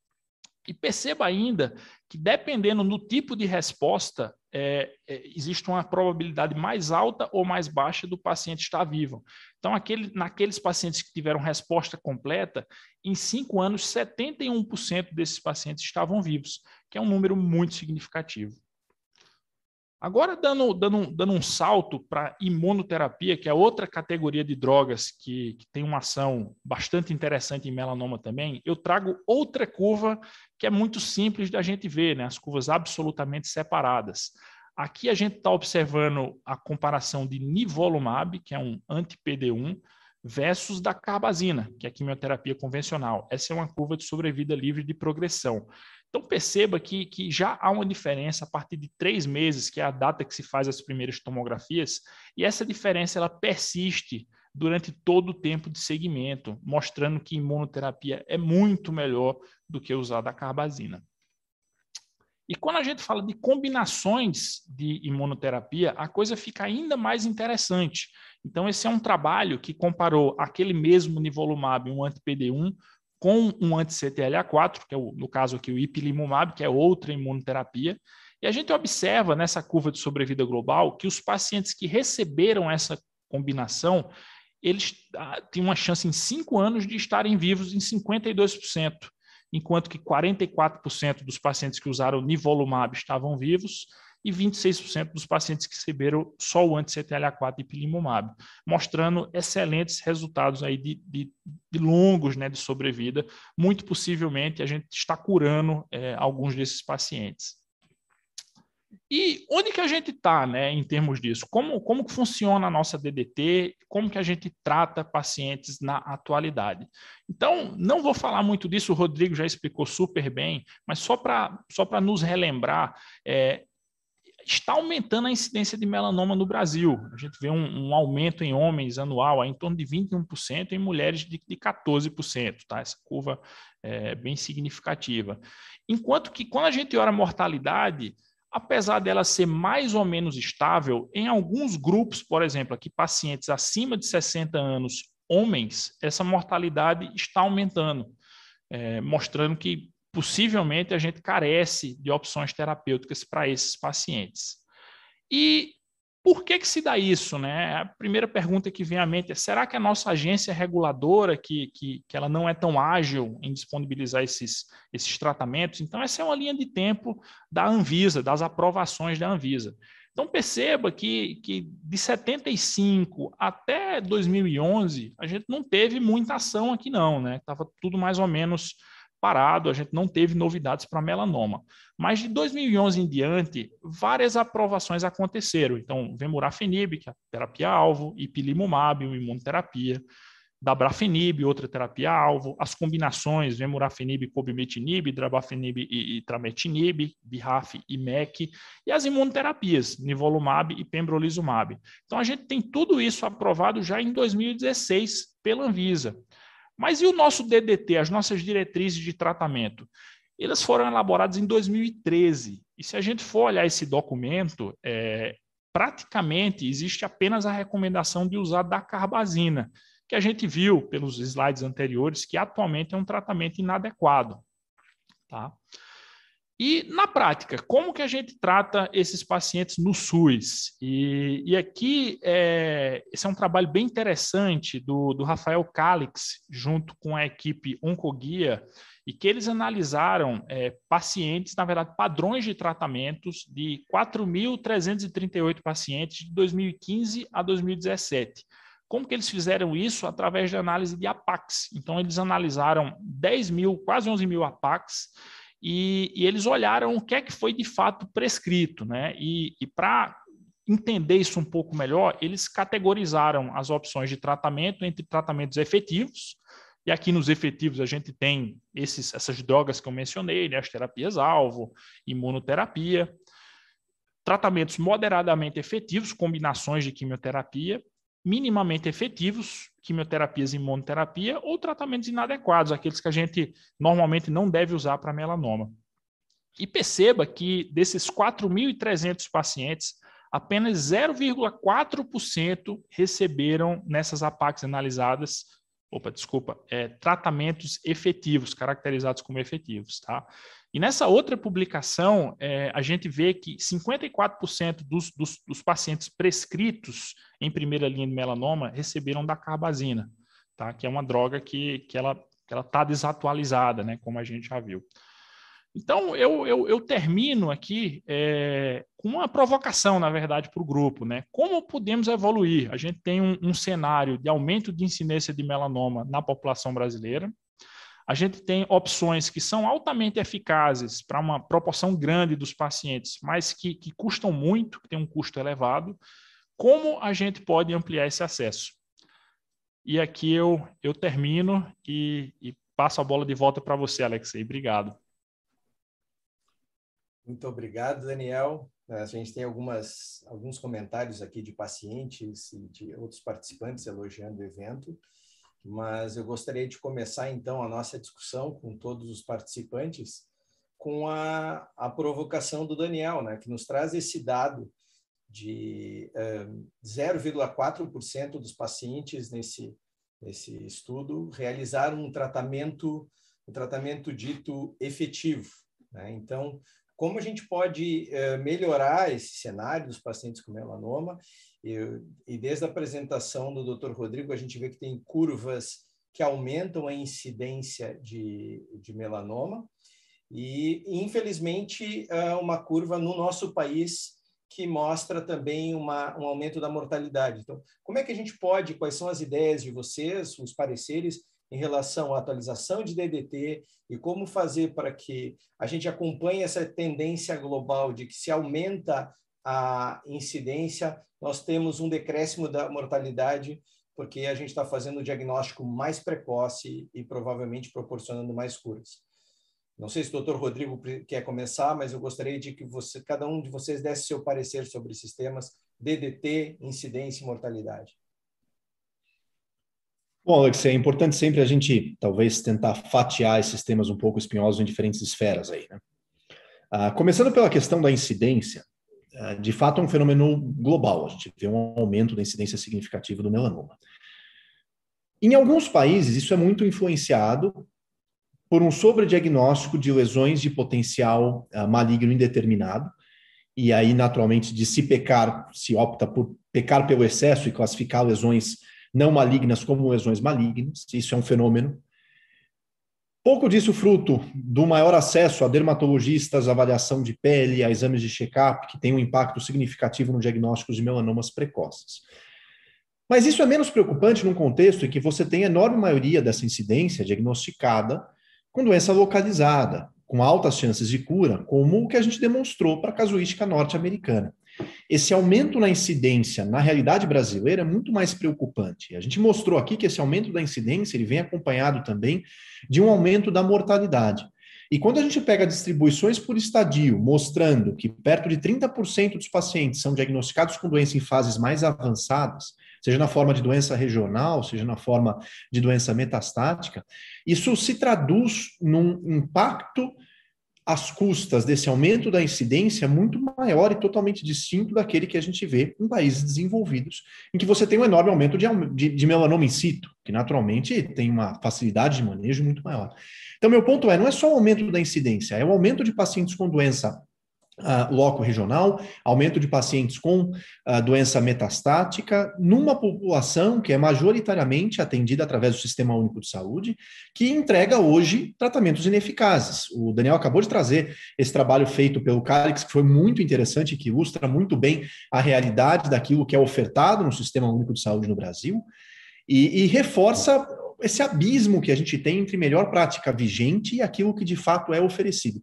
E perceba ainda que, dependendo do tipo de resposta, é, é, existe uma probabilidade mais alta ou mais baixa do paciente estar vivo. Então, aquele, naqueles pacientes que tiveram resposta completa, em cinco anos, 71% desses pacientes estavam vivos, que é um número muito significativo. Agora, dando, dando, dando um salto para imunoterapia, que é outra categoria de drogas que, que, tem uma ação bastante interessante em melanoma também, eu trago outra curva que é muito simples da gente ver, né? as curvas absolutamente separadas. Aqui a gente está observando a comparação de nivolumab, que é um anti-PD1, versus da carbazina, que é a quimioterapia convencional. Essa é uma curva de sobrevida livre de progressão. Então, perceba que, que já há uma diferença a partir de três meses, que é a data que se faz as primeiras tomografias, e essa diferença ela persiste durante todo o tempo de segmento, mostrando que imunoterapia é muito melhor do que usar a carbazina. E quando a gente fala de combinações de imunoterapia, a coisa fica ainda mais interessante. Então, esse é um trabalho que comparou aquele mesmo nivolumab, um anti-PD1, com um anti-CTLA4, que é, o, no caso aqui, o ipilimumab, que é outra imunoterapia. E a gente observa nessa curva de sobrevida global que os pacientes que receberam essa combinação, eles ah, têm uma chance em cinco anos de estarem vivos em 52%, enquanto que 44% dos pacientes que usaram nivolumab estavam vivos e 26% dos pacientes que receberam só o anti-CTLA4 e pilimumab, mostrando excelentes resultados aí de, de, de, longos né, de sobrevida. Muito possivelmente a gente está curando é, alguns desses pacientes. E onde que a gente está, né, em termos disso? Como, como que funciona a nossa DDT? Como que a gente trata pacientes na atualidade? Então, não vou falar muito disso, o Rodrigo já explicou super bem, mas só para só nos relembrar, é, está aumentando a incidência de melanoma no Brasil. A gente vê um, um aumento em homens anual em torno de 21%, em mulheres de, de 14%. Tá? Essa curva é bem significativa. Enquanto que, quando a gente olha a mortalidade, apesar dela ser mais ou menos estável, em alguns grupos, por exemplo, aqui pacientes acima de 60 anos, homens, essa mortalidade está aumentando, é, mostrando que possivelmente a gente carece de opções terapêuticas para esses pacientes. E por que, que se dá isso? Né? A primeira pergunta que vem à mente é: será que a nossa agência reguladora, que, que, que ela não é tão ágil em disponibilizar esses, esses tratamentos? Então, essa é uma linha de tempo da Anvisa, das aprovações da Anvisa. Então, perceba que, que de 75 até 2011, a gente não teve muita ação aqui, não, né? Estava tudo mais ou menos parado, a gente não teve novidades para melanoma. Mas de 2011 em diante, várias aprovações aconteceram. Então, vemurafenib, que é a terapia-alvo, ipilimumab, uma imunoterapia, dabrafenib, outra terapia-alvo, as combinações vemurafenib, cobimetinib, drabafenib e, e trametinib, BIRAF e MEC, e as imunoterapias, nivolumab e pembrolizumab. Então, a gente tem tudo isso aprovado já em 2016 pela Anvisa. Mas e o nosso DDT, as nossas diretrizes de tratamento? Elas foram elaboradas em 2013. E se a gente for olhar esse documento, é, praticamente existe apenas a recomendação de usar da carbazina, que a gente viu pelos slides anteriores que atualmente é um tratamento inadequado. Tá? E na prática, como que a gente trata esses pacientes no SUS? E, e aqui, é, esse é um trabalho bem interessante do, do Rafael Calix, junto com a equipe Oncoguia, e que eles analisaram é, pacientes, na verdade, padrões de tratamentos de 4.338 pacientes de 2015 a 2017. Como que eles fizeram isso? Através de análise de APAX. Então, eles analisaram 10 mil, quase 11 mil APAX, e, e, eles olharam o que é que foi de fato prescrito, né? E, e para entender isso um pouco melhor, eles categorizaram as opções de tratamento entre tratamentos efetivos, e aqui nos efetivos a gente tem esses, essas drogas que eu mencionei, né? as terapias-alvo, imunoterapia, tratamentos moderadamente efetivos, combinações de quimioterapia, minimamente efetivos, quimioterapias e imunoterapia, ou tratamentos inadequados, aqueles que a gente normalmente não deve usar para melanoma. E perceba que desses 4.300 pacientes, apenas 0,4% receberam nessas APACs analisadas, opa, desculpa, é, tratamentos efetivos, caracterizados como efetivos, tá? E nessa outra publicação, é, a gente vê que 54% dos, dos, dos, pacientes prescritos em primeira linha de melanoma receberam da carbazina, tá? que é uma droga que, que ela está desatualizada, né? como a gente já viu. Então, eu, eu, eu termino aqui é, com uma provocação, na verdade, para o grupo. Né? Como podemos evoluir? A gente tem um, um cenário de aumento de incidência de melanoma na população brasileira, a gente tem opções que são altamente eficazes para uma proporção grande dos pacientes, mas que, que custam muito, que tem um custo elevado. Como a gente pode ampliar esse acesso? E aqui eu, eu termino e, e passo a bola de volta para você, Alexei. Obrigado. Muito obrigado, Daniel. A gente tem algumas, alguns comentários aqui de pacientes e de outros participantes elogiando o evento mas eu gostaria de começar então a nossa discussão com todos os participantes com a, a provocação do Daniel, né, que nos traz esse dado de um, 0,4% dos pacientes nesse, nesse estudo realizaram um tratamento, um tratamento dito efetivo. Né? Então, como a gente pode uh, melhorar esse cenário dos pacientes com melanoma e desde a apresentação do Dr. Rodrigo, a gente vê que tem curvas que aumentam a incidência de, de melanoma, e, infelizmente, uma curva no nosso país que mostra também uma, um aumento da mortalidade. Então, como é que a gente pode, quais são as ideias de vocês, os pareceres, em relação à atualização de DDT e como fazer para que a gente acompanhe essa tendência global de que se aumenta a incidência, nós temos um decréscimo da mortalidade, porque a gente está fazendo o diagnóstico mais precoce e provavelmente proporcionando mais curas. Não sei se o doutor Rodrigo quer começar, mas eu gostaria de que você, cada um de vocês desse seu parecer sobre esses temas, DDT, incidência e mortalidade. Bom, Alex, é importante sempre a gente, talvez, tentar fatiar esses temas um pouco espinhosos em diferentes esferas aí, né? Ah, começando pela questão da incidência, ah, de fato é um fenômeno global, a gente vê um aumento da incidência significativa do melanoma. Em alguns países, isso é muito influenciado por um sobrediagnóstico de lesões de potencial uh, maligno indeterminado, e aí, naturalmente, de se pecar, se opta por pecar pelo excesso e classificar lesões não malignas como lesões malignas, isso é um fenômeno. Pouco disso fruto do maior acesso a dermatologistas, avaliação de pele, a exames de check-up, que tem um impacto significativo no diagnóstico de melanomas precoces. Mas isso é menos preocupante num contexto em que você tem a enorme maioria dessa incidência diagnosticada com doença localizada, com altas chances de cura, como o que a gente demonstrou para a casuística norte-americana. Esse aumento na incidência na realidade brasileira é muito mais preocupante. A gente mostrou aqui que esse aumento da incidência ele vem acompanhado também de um aumento da mortalidade. E quando a gente pega distribuições por estadio, mostrando que perto de 30% dos pacientes são diagnosticados com doença em fases mais avançadas, seja na forma de doença regional, seja na forma de doença metastática, isso se traduz num impacto às custas desse aumento da incidência muito maior e totalmente distinto daquele que a gente vê em países desenvolvidos, em que você tem um enorme aumento de, de, de melanoma in situ, que naturalmente tem uma facilidade de manejo muito maior. Então, meu ponto é, não é só o aumento da incidência, é o aumento de pacientes com doença uh, loco regional, aumento de pacientes com uh, doença metastática, numa população que é majoritariamente atendida através do Sistema Único de Saúde, que entrega hoje tratamentos ineficazes. O Daniel acabou de trazer esse trabalho feito pelo Calix, que foi muito interessante, que ilustra muito bem a realidade daquilo que é ofertado no Sistema Único de Saúde no Brasil, e, e reforça esse abismo que a gente tem entre melhor prática vigente e aquilo que de fato é oferecido.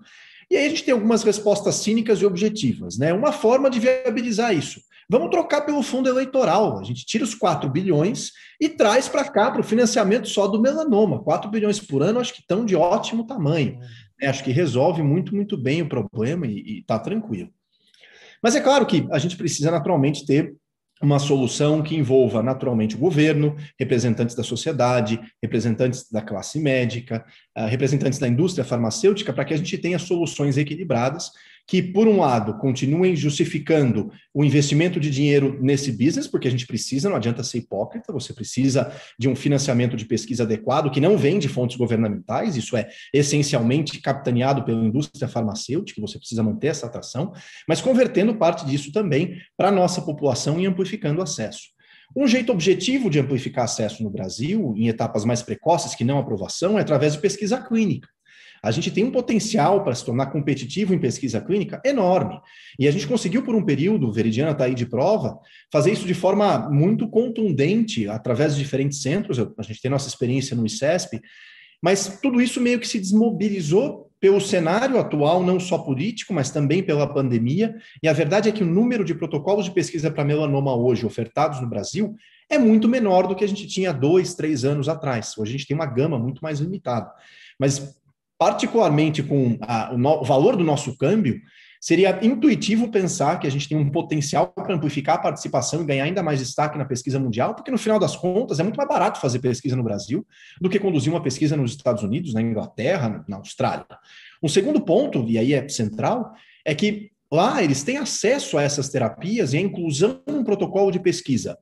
E aí a gente tem algumas respostas cínicas e objetivas, né? Uma forma de viabilizar isso. Vamos trocar pelo fundo eleitoral. A gente tira os 4 bilhões e traz para cá para o financiamento só do melanoma. 4 bilhões por ano, acho que estão de ótimo tamanho. Né? Acho que resolve muito, muito bem o problema e está tranquilo. Mas é claro que a gente precisa naturalmente ter uma solução que envolva naturalmente o governo, representantes da sociedade, representantes da classe médica, uh, representantes da indústria farmacêutica, para que a gente tenha soluções equilibradas que, por um lado, continuem justificando o investimento de dinheiro nesse business, porque a gente precisa, não adianta ser hipócrita, você precisa de um financiamento de pesquisa adequado, que não vem de fontes governamentais, isso é essencialmente capitaneado pela indústria farmacêutica, você precisa manter essa atração, mas convertendo parte disso também para a nossa população e amplificando o acesso. Um jeito objetivo de amplificar acesso no Brasil, em etapas mais precoces que não aprovação, é através de pesquisa clínica. A gente tem um potencial para se tornar competitivo em pesquisa clínica enorme. E a gente conseguiu, por um período, Veridiana está aí de prova, fazer isso de forma muito contundente, através de diferentes centros. A gente tem nossa experiência no ICESP, mas tudo isso meio que se desmobilizou pelo cenário atual, não só político, mas também pela pandemia. E a verdade é que o número de protocolos de pesquisa para melanoma hoje ofertados no Brasil é muito menor do que a gente tinha dois, três anos atrás. Hoje a gente tem uma gama muito mais limitada. Mas particularmente com a, o, no, o valor do nosso câmbio, seria intuitivo pensar que a gente tem um potencial para amplificar a participação e ganhar ainda mais destaque na pesquisa mundial, porque no final das contas é muito mais barato fazer pesquisa no Brasil do que conduzir uma pesquisa nos Estados Unidos, na Inglaterra, na Austrália. Um segundo ponto, e aí é central, é que lá eles têm acesso a essas terapias e a inclusão num protocolo de pesquisa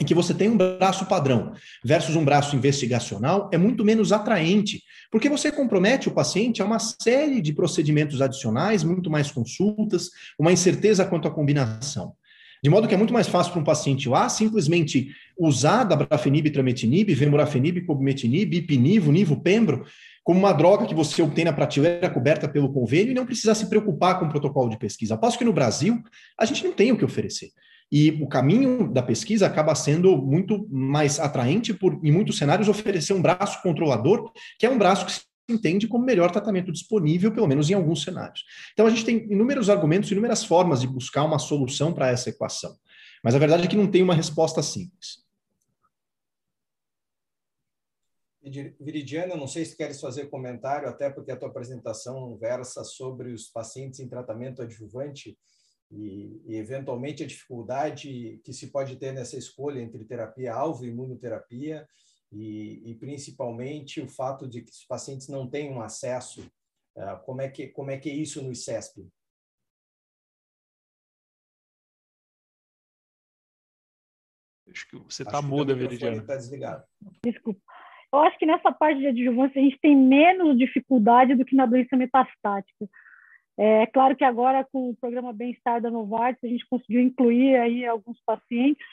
em que você tem um braço padrão versus um braço investigacional, é muito menos atraente, porque você compromete o paciente a uma série de procedimentos adicionais, muito mais consultas, uma incerteza quanto à combinação. De modo que é muito mais fácil para um paciente lá simplesmente usar dabrafenib, trametinib, vemurafenib, cobimetinib, ipinivo, nivo, pembro, como uma droga que você obtém na prateleira coberta pelo convênio e não precisar se preocupar com o protocolo de pesquisa. Aposto que no Brasil a gente não tem o que oferecer. E o caminho da pesquisa acaba sendo muito mais atraente por, em muitos cenários, oferecer um braço controlador, que é um braço que se entende como melhor tratamento disponível, pelo menos em alguns cenários. Então, a gente tem inúmeros argumentos, inúmeras formas de buscar uma solução para essa equação. Mas a verdade é que não tem uma resposta simples. Viridiana, não sei se queres fazer comentário, até porque a tua apresentação versa sobre os pacientes em tratamento adjuvante e, e, eventualmente, a dificuldade que se pode ter nessa escolha entre terapia-alvo e imunoterapia, e, e, principalmente o fato de que os pacientes não tenham acesso. Uh, como, é que, como é que é isso no ICESP? Acho que você está muda, Veridiana. Está desligado. Desculpa. Eu acho que nessa parte de adjuvância a gente tem menos dificuldade do que na doença metastática. É claro que agora com o programa Bem-Estar da Novartis a gente conseguiu incluir aí alguns pacientes,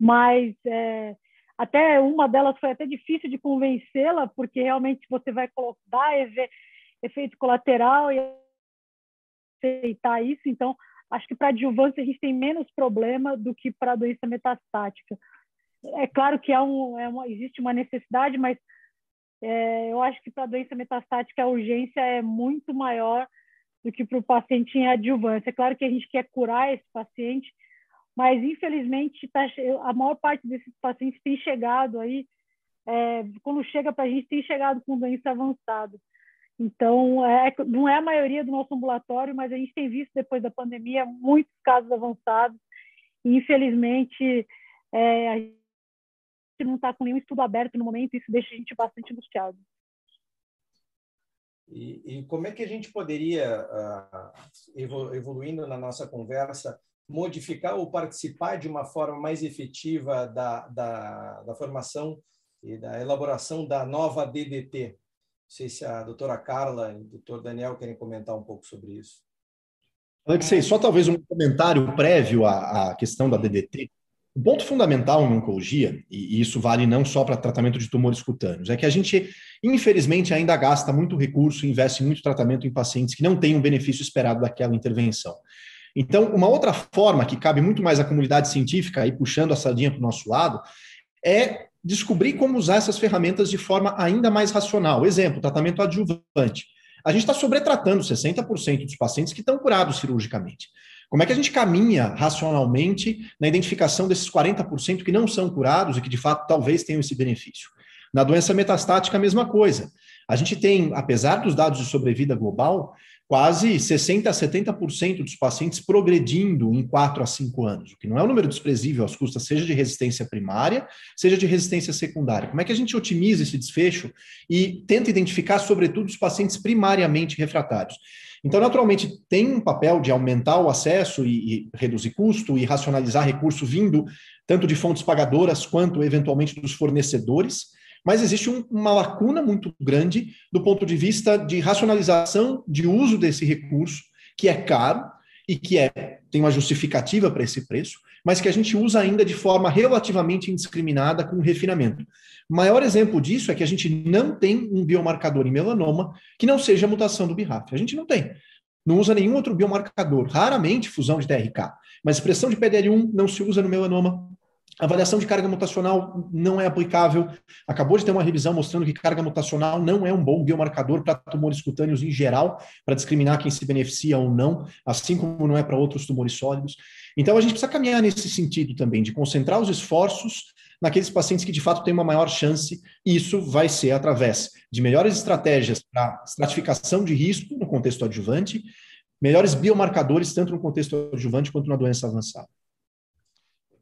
mas é, até uma delas foi até difícil de convencê-la, porque realmente você vai colocar efeito colateral e aceitar isso. Então, acho que para adjuvância a gente tem menos problema do que para doença metastática. É claro que há um, é uma, existe uma necessidade, mas é, eu acho que para doença metastática a urgência é muito maior do que para o paciente em adjuvância. É claro que a gente quer curar esse paciente, mas infelizmente tá, a maior parte desses pacientes tem chegado aí, é, quando chega para a gente, tem chegado com doença avançada. Então, é, não é a maioria do nosso ambulatório, mas a gente tem visto depois da pandemia muitos casos avançados. E, infelizmente, é, a gente não está com nenhum estudo aberto no momento, isso deixa a gente bastante angustiado. E, e, como é que a gente poderia, uh, evoluindo na nossa conversa, modificar ou participar de uma forma mais efetiva da, da, da formação e da elaboração da nova DDT? Não sei se a doutora Carla e o doutor Daniel querem comentar um pouco sobre isso. Alexei, só talvez um comentário prévio à, à questão da DDT. O ponto fundamental em oncologia, e isso vale não só para tratamento de tumores cutâneos, é que a gente, infelizmente, ainda gasta muito recurso, investe muito tratamento em pacientes que não têm um benefício esperado daquela intervenção. Então, uma outra forma que cabe muito mais à comunidade científica, aí puxando a sardinha para o nosso lado, é descobrir como usar essas ferramentas de forma ainda mais racional. Exemplo, tratamento adjuvante. A gente está sobretratando 60% dos pacientes que estão curados cirurgicamente. Como é que a gente caminha racionalmente na identificação desses 40% que não são curados e que de fato talvez tenham esse benefício? Na doença metastática, a mesma coisa. A gente tem, apesar dos dados de sobrevida global, quase 60% a 70% dos pacientes progredindo em 4 a 5 anos, o que não é um número desprezível às custas, seja de resistência primária, seja de resistência secundária. Como é que a gente otimiza esse desfecho e tenta identificar, sobretudo, os pacientes primariamente refratários? Então, naturalmente, tem um papel de aumentar o acesso e, e reduzir custo e racionalizar recurso vindo tanto de fontes pagadoras quanto, eventualmente, dos fornecedores, mas existe um, uma lacuna muito grande do ponto de vista de racionalização de uso desse recurso, que é caro e que é, tem uma justificativa para esse preço, mas que a gente usa ainda de forma relativamente indiscriminada com refinamento. O maior exemplo disso é que a gente não tem um biomarcador em melanoma que não seja a mutação do BRAF. A gente não tem. Não usa nenhum outro biomarcador, raramente fusão de TRK. Mas expressão de PDL1 não se usa no melanoma. Avaliação de carga mutacional não é aplicável. Acabou de ter uma revisão mostrando que carga mutacional não é um bom biomarcador para tumores cutâneos em geral, para discriminar quem se beneficia ou não, assim como não é para outros tumores sólidos. Então, a gente precisa caminhar nesse sentido também, de concentrar os esforços naqueles pacientes que de fato têm uma maior chance, e isso vai ser através de melhores estratégias para estratificação de risco no contexto adjuvante, melhores biomarcadores, tanto no contexto adjuvante quanto na doença avançada.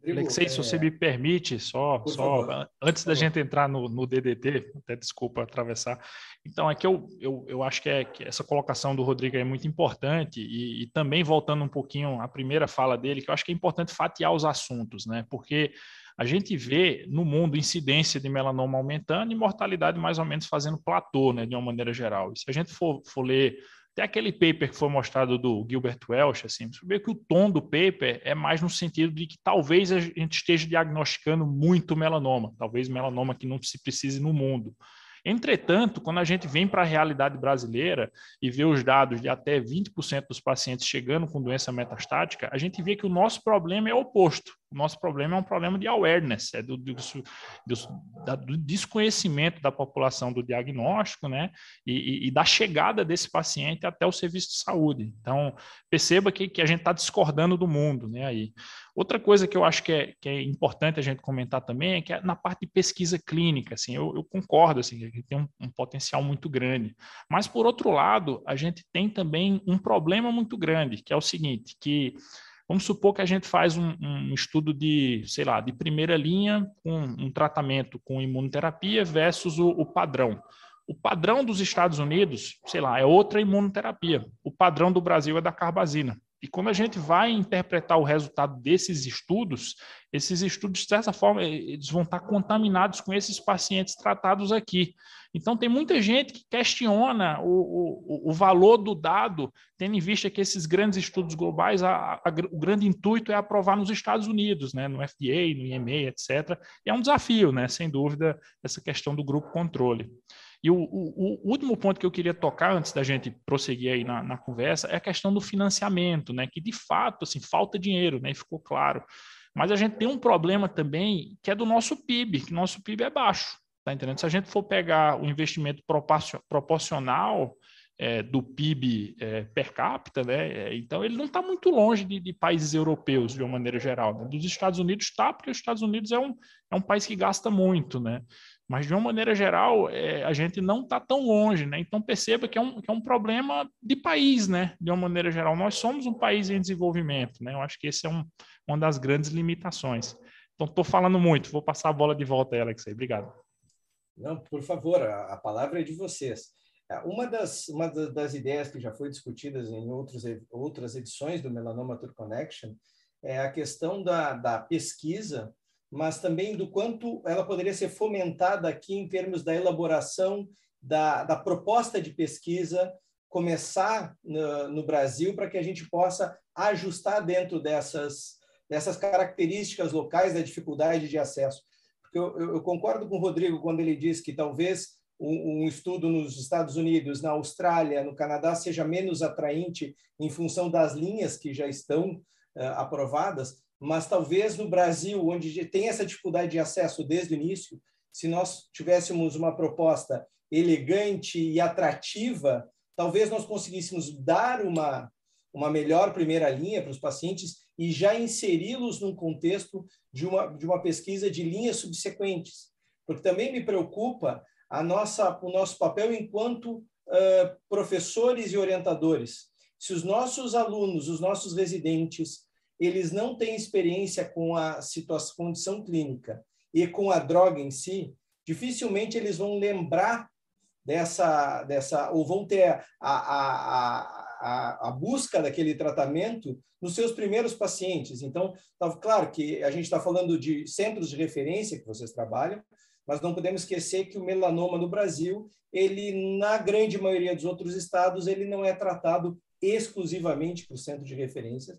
Alexei, se você é, me permite, só, só antes da gente entrar no, no, DDT, até desculpa atravessar. Então, é que eu, eu, eu acho que, é, que essa colocação do Rodrigo é muito importante, e, e, também voltando um pouquinho à primeira fala dele, que eu acho que é importante fatiar os assuntos, né? Porque a gente vê no mundo incidência de melanoma aumentando e mortalidade mais ou menos fazendo platô, né, de uma maneira geral. E se a gente for, for ler até aquele paper que foi mostrado do Gilbert Welch, assim, você vê que o tom do paper é mais no sentido de que talvez a gente esteja diagnosticando muito melanoma, talvez melanoma que não se precise no mundo. Entretanto, quando a gente vem para a realidade brasileira e vê os dados de até 20% dos pacientes chegando com doença metastática, a gente vê que o nosso problema é oposto. O nosso problema é um problema de awareness, é do, do, do, do desconhecimento da população do diagnóstico, né? E, e, da chegada desse paciente até o serviço de saúde. Então, perceba que, que a gente está discordando do mundo, né? Aí. Outra coisa que eu acho que é, que é importante a gente comentar também é que é na parte de pesquisa clínica, assim, eu, eu concordo, assim, que tem um, um potencial muito grande. Mas, por outro lado, a gente tem também um problema muito grande, que é o seguinte, que Vamos supor que a gente faz um, um, estudo de, sei lá, de primeira linha com um tratamento com imunoterapia versus o, o, padrão. O padrão dos Estados Unidos, sei lá, é outra imunoterapia. O padrão do Brasil é da carbazina. E quando a gente vai interpretar o resultado desses estudos, esses estudos, de certa forma, eles vão estar contaminados com esses pacientes tratados aqui. Então, tem muita gente que questiona o, o, o valor do dado, tendo em vista que esses grandes estudos globais, a, a, o grande intuito é aprovar nos Estados Unidos, né, no FDA, no EMA, etc. E é um desafio, né, sem dúvida, essa questão do grupo controle. E o, o, o, último ponto que eu queria tocar antes da gente prosseguir aí na, na, conversa é a questão do financiamento, né? Que de fato assim falta dinheiro, né? Ficou claro. Mas a gente tem um problema também que é do nosso PIB, que nosso PIB é baixo, tá entendendo? Se a gente for pegar o investimento proporcional é, do PIB é, per capita, né? É, então ele não está muito longe de, de, países europeus de uma maneira geral. Né? Dos Estados Unidos está, porque os Estados Unidos é um, é um país que gasta muito, né? Mas, de uma maneira geral, é, a gente não está tão longe, né? Então, perceba que é, um, que é um problema de país, né? De uma maneira geral. Nós somos um país em desenvolvimento, né? Eu acho que esse é um, uma das grandes limitações. Então, estou falando muito, vou passar a bola de volta aí, Alexei. Obrigado. Não, por favor, a, a palavra é de vocês. É, uma das, uma das ideias que já foi discutidas em outros, outras edições do Melanoma Tour Connection é a questão da, da pesquisa mas também do quanto ela poderia ser fomentada aqui em termos da elaboração da, da proposta de pesquisa começar no, no Brasil para que a gente possa ajustar dentro dessas, dessas características locais da dificuldade de acesso. Porque eu, eu concordo com o Rodrigo quando ele diz que talvez um, um, estudo nos Estados Unidos, na Austrália, no Canadá seja menos atraente em função das linhas que já estão uh, aprovadas, mas talvez no Brasil, onde tem essa dificuldade de acesso desde o início, se nós tivéssemos uma proposta elegante e atrativa, talvez nós conseguíssemos dar uma, uma melhor primeira linha para os pacientes e já inseri-los num contexto de uma, de uma pesquisa de linhas subsequentes. Porque também me preocupa a nossa, o nosso papel enquanto uh, professores e orientadores. Se os nossos alunos, os nossos residentes, eles não têm experiência com a situação, condição clínica e com a droga em si, dificilmente eles vão lembrar dessa, dessa ou vão ter a, a, a, a busca daquele tratamento nos seus primeiros pacientes. Então, tá, claro que a gente está falando de centros de referência que vocês trabalham, mas não podemos esquecer que o melanoma no Brasil, ele, na grande maioria dos outros estados, ele não é tratado exclusivamente por centro de referência,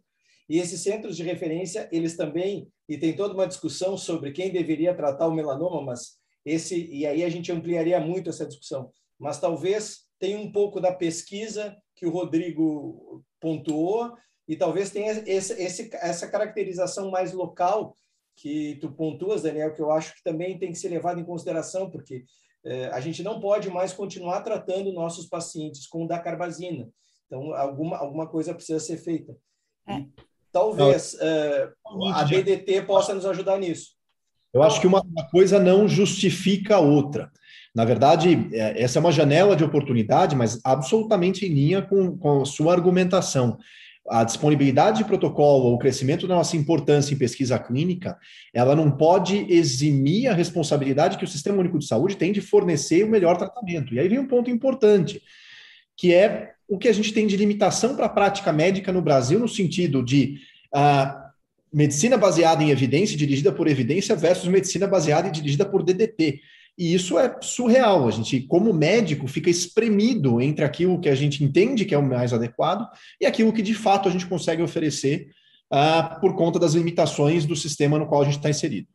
e esses centros de referência, eles também, e tem toda uma discussão sobre quem deveria tratar o melanoma, mas esse, e aí a gente ampliaria muito essa discussão, mas talvez tenha um pouco da pesquisa que o Rodrigo pontuou, e talvez tenha esse, esse, essa caracterização mais local que tu pontuas, Daniel, que eu acho que também tem que ser levado em consideração, porque eh, a gente não pode mais continuar tratando nossos pacientes com dacarbazina. Então, alguma, alguma coisa precisa ser feita. É. Talvez uh, a BDT possa nos ajudar nisso. Eu acho que uma coisa não justifica a outra. Na verdade, é, essa é uma janela de oportunidade, mas absolutamente em linha com, com a sua argumentação. A disponibilidade de protocolo o crescimento da nossa importância em pesquisa clínica, ela não pode eximir a responsabilidade que o Sistema Único de Saúde tem de fornecer o melhor tratamento. E aí vem um ponto importante, que é o que a gente tem de limitação para a prática médica no Brasil, no sentido de uh, medicina baseada em evidência, dirigida por evidência, versus medicina baseada e dirigida por DDT. E isso é surreal. A gente, como médico, fica espremido entre aquilo que a gente entende que é o mais adequado e aquilo que de fato a gente consegue oferecer uh, por conta das limitações do sistema no qual a gente está inserido.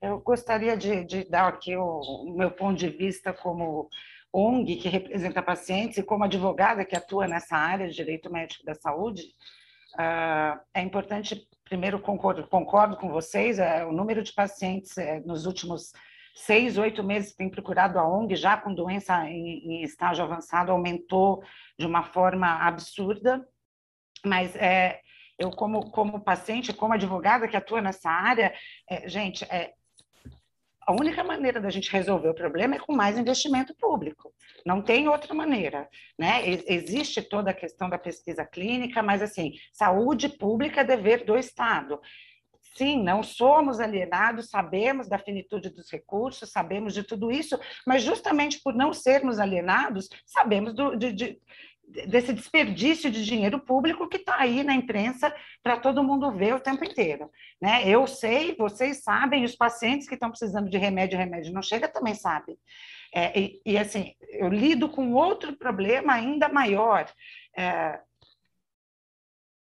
Eu gostaria de, de dar aqui o, o, meu ponto de vista como ONG, que representa pacientes, e como advogada que atua nessa área de direito médico da saúde. Uh, é importante, primeiro, concordo, concordo com vocês, é, o número de pacientes é, nos últimos seis, oito meses que tem procurado a ONG, já com doença em, em estágio avançado, aumentou de uma forma absurda, mas é, eu, como, como paciente, como advogada que atua nessa área, é, gente, é, a única maneira da gente resolver o problema é com mais investimento público. Não tem outra maneira, né? Existe toda a questão da pesquisa clínica, mas assim, saúde pública é dever do Estado. Sim, não somos alienados, sabemos da finitude dos recursos, sabemos de tudo isso, mas justamente por não sermos alienados, sabemos do, de, de, desse desperdício de dinheiro público que está aí na imprensa para todo mundo ver o tempo inteiro. Né? Eu sei, vocês sabem, os pacientes que estão precisando de remédio, remédio não chega também sabem. É, e, e, assim, eu lido com outro problema ainda maior. É,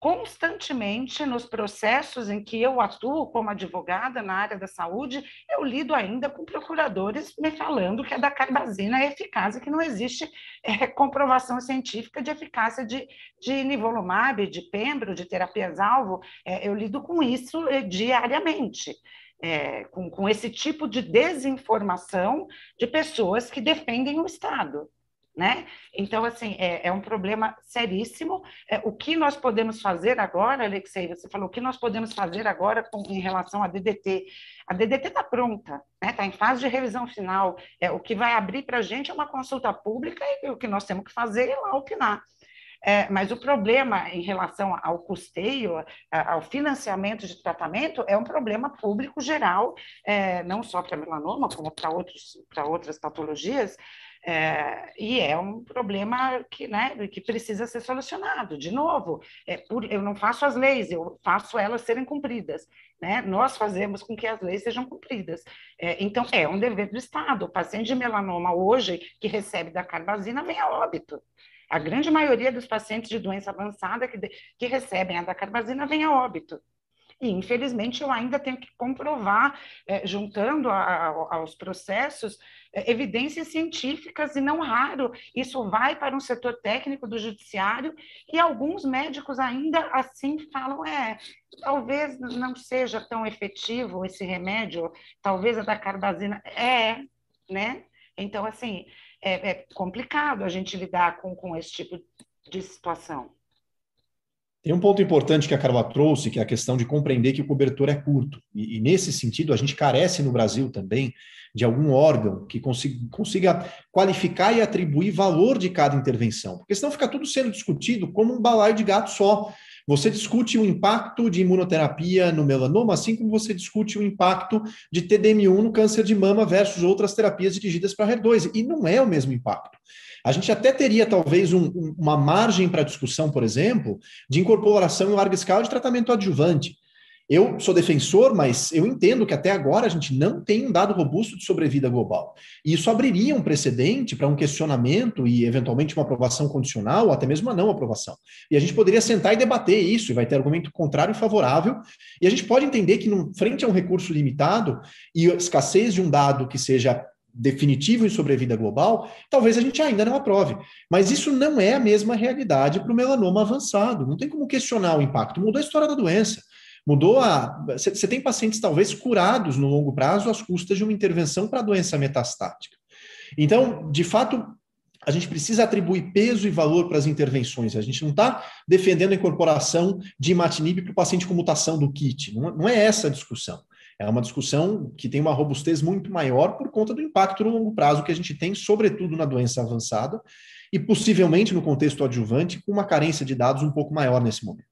constantemente nos processos em que eu atuo como advogada na área da saúde, eu lido ainda com procuradores me falando que a da carbazina é eficaz e que não existe é, comprovação científica de eficácia de, de nivolumab, de pembro, de terapias-alvo. É, eu lido com isso é, diariamente. É, com, com esse tipo de desinformação de pessoas que defendem o Estado né? Então, assim, é, é um problema seríssimo. É, o que nós podemos fazer agora, Alexei, você falou, o que nós podemos fazer agora com, em relação à DDT? A DDT está pronta, está né? Tá em fase de revisão final. É, o que vai abrir para a gente é uma consulta pública e o que nós temos que fazer é lá opinar. É, mas o problema em relação ao custeio, ao financiamento de tratamento, é um problema público geral, é, não só para melanoma, como para outras patologias, é, e é um problema que, né, que precisa ser solucionado. De novo, é por, eu não faço as leis, eu faço elas serem cumpridas. Né? Nós fazemos com que as leis sejam cumpridas. É, então, é um dever do Estado. O paciente de melanoma hoje que recebe da carbazina vem a óbito. A grande maioria dos pacientes de doença avançada que, que recebem a da carbazina vem a óbito. E, infelizmente, eu ainda tenho que comprovar, é, juntando a, a, aos processos, é, evidências científicas, e não raro, isso vai para um setor técnico do judiciário, e alguns médicos ainda assim falam: é, talvez não seja tão efetivo esse remédio, talvez a da carbazina. É, né? Então, assim, é, é complicado a gente lidar com, com esse tipo de situação. Tem um ponto importante que a Carla trouxe, que é a questão de compreender que o cobertor é curto. E, e nesse sentido, a gente carece no Brasil também de algum órgão que consiga, consiga qualificar e atribuir valor de cada intervenção. Porque senão fica tudo sendo discutido como um balaio de gato só. Você discute o impacto de imunoterapia no melanoma, assim como você discute o impacto de TDM1 no câncer de mama versus outras terapias dirigidas para HER2. E não é o mesmo impacto. A gente até teria, talvez, um, uma margem para discussão, por exemplo, de incorporação em larga escala de tratamento adjuvante. Eu sou defensor, mas eu entendo que até agora a gente não tem um dado robusto de sobrevida global. E isso abriria um precedente para um questionamento e, eventualmente, uma aprovação condicional, ou até mesmo uma não aprovação. E a gente poderia sentar e debater isso, e vai ter argumento contrário e favorável. E a gente pode entender que, frente a um recurso limitado e escassez de um dado que seja definitivo em sobrevida global, talvez a gente ainda não aprove. Mas isso não é a mesma realidade para o melanoma avançado. Não tem como questionar o impacto. Mudou a história da doença. Mudou a. Você tem pacientes talvez curados no longo prazo às custas de uma intervenção para doença metastática. Então, de fato, a gente precisa atribuir peso e valor para as intervenções. A gente não está defendendo a incorporação de imatinib para o paciente com mutação do kit. Não é essa a discussão. É uma discussão que tem uma robustez muito maior por conta do impacto no longo prazo que a gente tem, sobretudo na doença avançada, e possivelmente no contexto adjuvante, com uma carência de dados um pouco maior nesse momento.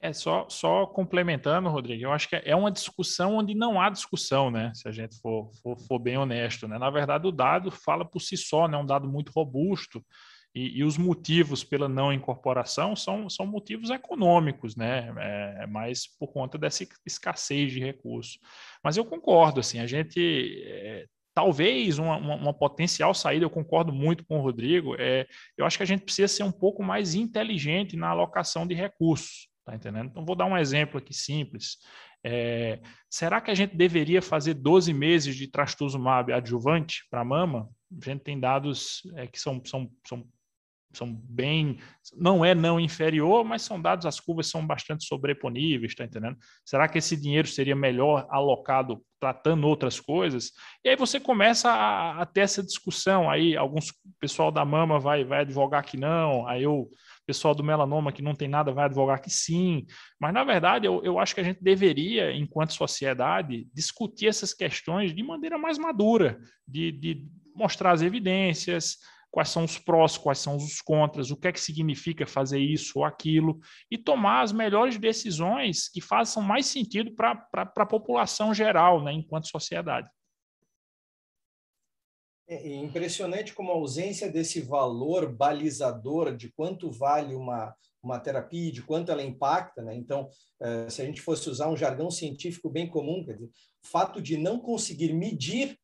É só, só complementando, Rodrigo, eu acho que é uma discussão onde não há discussão, né? Se a gente for, for, for bem honesto, né? Na verdade, o dado fala por si só, né? É um dado muito robusto. E, e, os motivos pela não incorporação são, são motivos econômicos, né? É, mais por conta dessa escassez de recursos. Mas eu concordo, assim, a gente é, talvez uma, uma, uma, potencial saída, eu concordo muito com o Rodrigo, é, eu acho que a gente precisa ser um pouco mais inteligente na alocação de recursos. Tá entendendo? Então, vou dar um exemplo aqui simples. É, será que a gente deveria fazer 12 meses de trastuzumab adjuvante para mama? A gente tem dados é, que são, são, são são bem, não é não inferior, mas são dados, as curvas são bastante sobreponíveis, está entendendo? Será que esse dinheiro seria melhor alocado tratando outras coisas? E aí você começa a, a ter essa discussão, aí alguns pessoal da mama vai, vai advogar que não, aí o pessoal do melanoma que não tem nada vai advogar que sim, mas na verdade eu, eu acho que a gente deveria, enquanto sociedade, discutir essas questões de maneira mais madura, de, de mostrar as evidências, quais são os prós, quais são os contras, o que é que significa fazer isso ou aquilo, e tomar as melhores decisões que façam mais sentido para a população geral, né, enquanto sociedade. É impressionante como a ausência desse valor balizador de quanto vale uma, uma terapia, de quanto ela impacta, né? Então, eh, se a gente fosse usar um jargão científico bem comum, quer dizer, o fato de não conseguir medir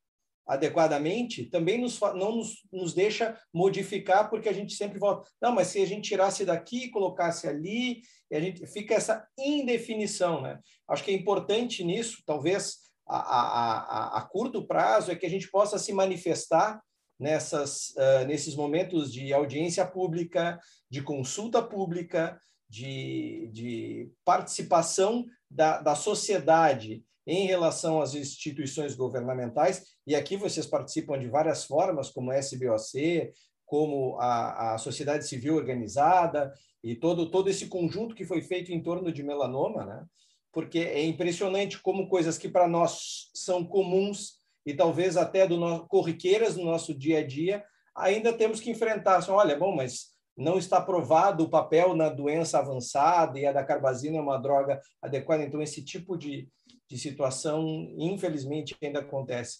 adequadamente, também nos, não nos, nos deixa modificar, porque a gente sempre volta. Não, mas se a gente tirasse daqui colocasse ali, a gente fica essa indefinição. Né? Acho que é importante nisso, talvez a, a, a, a curto prazo, é que a gente possa se manifestar nessas, uh, nesses momentos de audiência pública, de consulta pública, de, de participação da, da sociedade em relação às instituições governamentais, e aqui vocês participam de várias formas, como a SBOC, como a, a sociedade civil organizada, e todo, todo esse conjunto que foi feito em torno de melanoma, né? porque é impressionante como coisas que para nós são comuns e talvez até do no, corriqueiras no nosso dia a dia, ainda temos que enfrentar. Assim, Olha, bom, mas não está provado o papel na doença avançada e a da carbazina é uma droga adequada. Então, esse tipo de, de situação, infelizmente, ainda acontece.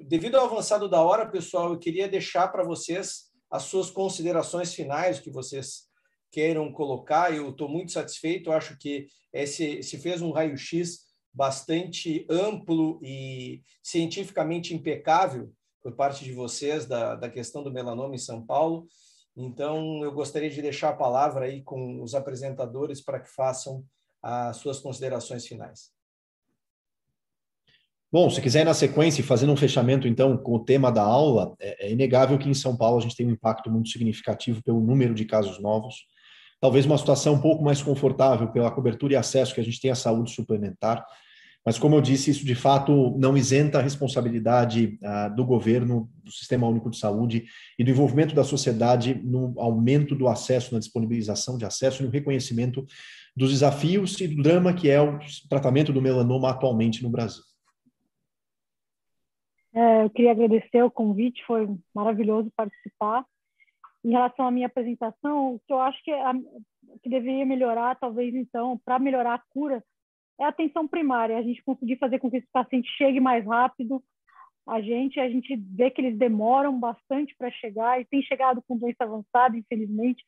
Devido ao avançado da hora, pessoal, eu queria deixar para vocês as suas considerações finais que vocês queiram colocar. Eu estou muito satisfeito, acho que esse, se fez um raio-x bastante amplo e cientificamente impecável por parte de vocês da, da questão do melanoma em São Paulo. Então, eu gostaria de deixar a palavra aí com os apresentadores para que façam as suas considerações finais. Bom, se quiser ir na sequência e fazendo um fechamento, então, com o tema da aula, é, é, inegável que em São Paulo a gente tem um impacto muito significativo pelo número de casos novos, talvez uma situação um pouco mais confortável pela cobertura e acesso que a gente tem à saúde suplementar, mas, como eu disse, isso de fato não isenta a responsabilidade ah, do governo, do Sistema Único de Saúde e do envolvimento da sociedade no aumento do acesso, na disponibilização de acesso e no reconhecimento dos desafios e do drama que é o tratamento do melanoma atualmente no Brasil. É, eu queria agradecer o convite, foi maravilhoso participar. Em relação à minha apresentação, o que eu acho que, é a, que deveria melhorar, talvez então, para melhorar a cura, é a atenção primária, a gente conseguir fazer com que esse paciente chegue mais rápido. A gente, a gente vê que eles demoram bastante para chegar e tem chegado com doença avançada, infelizmente.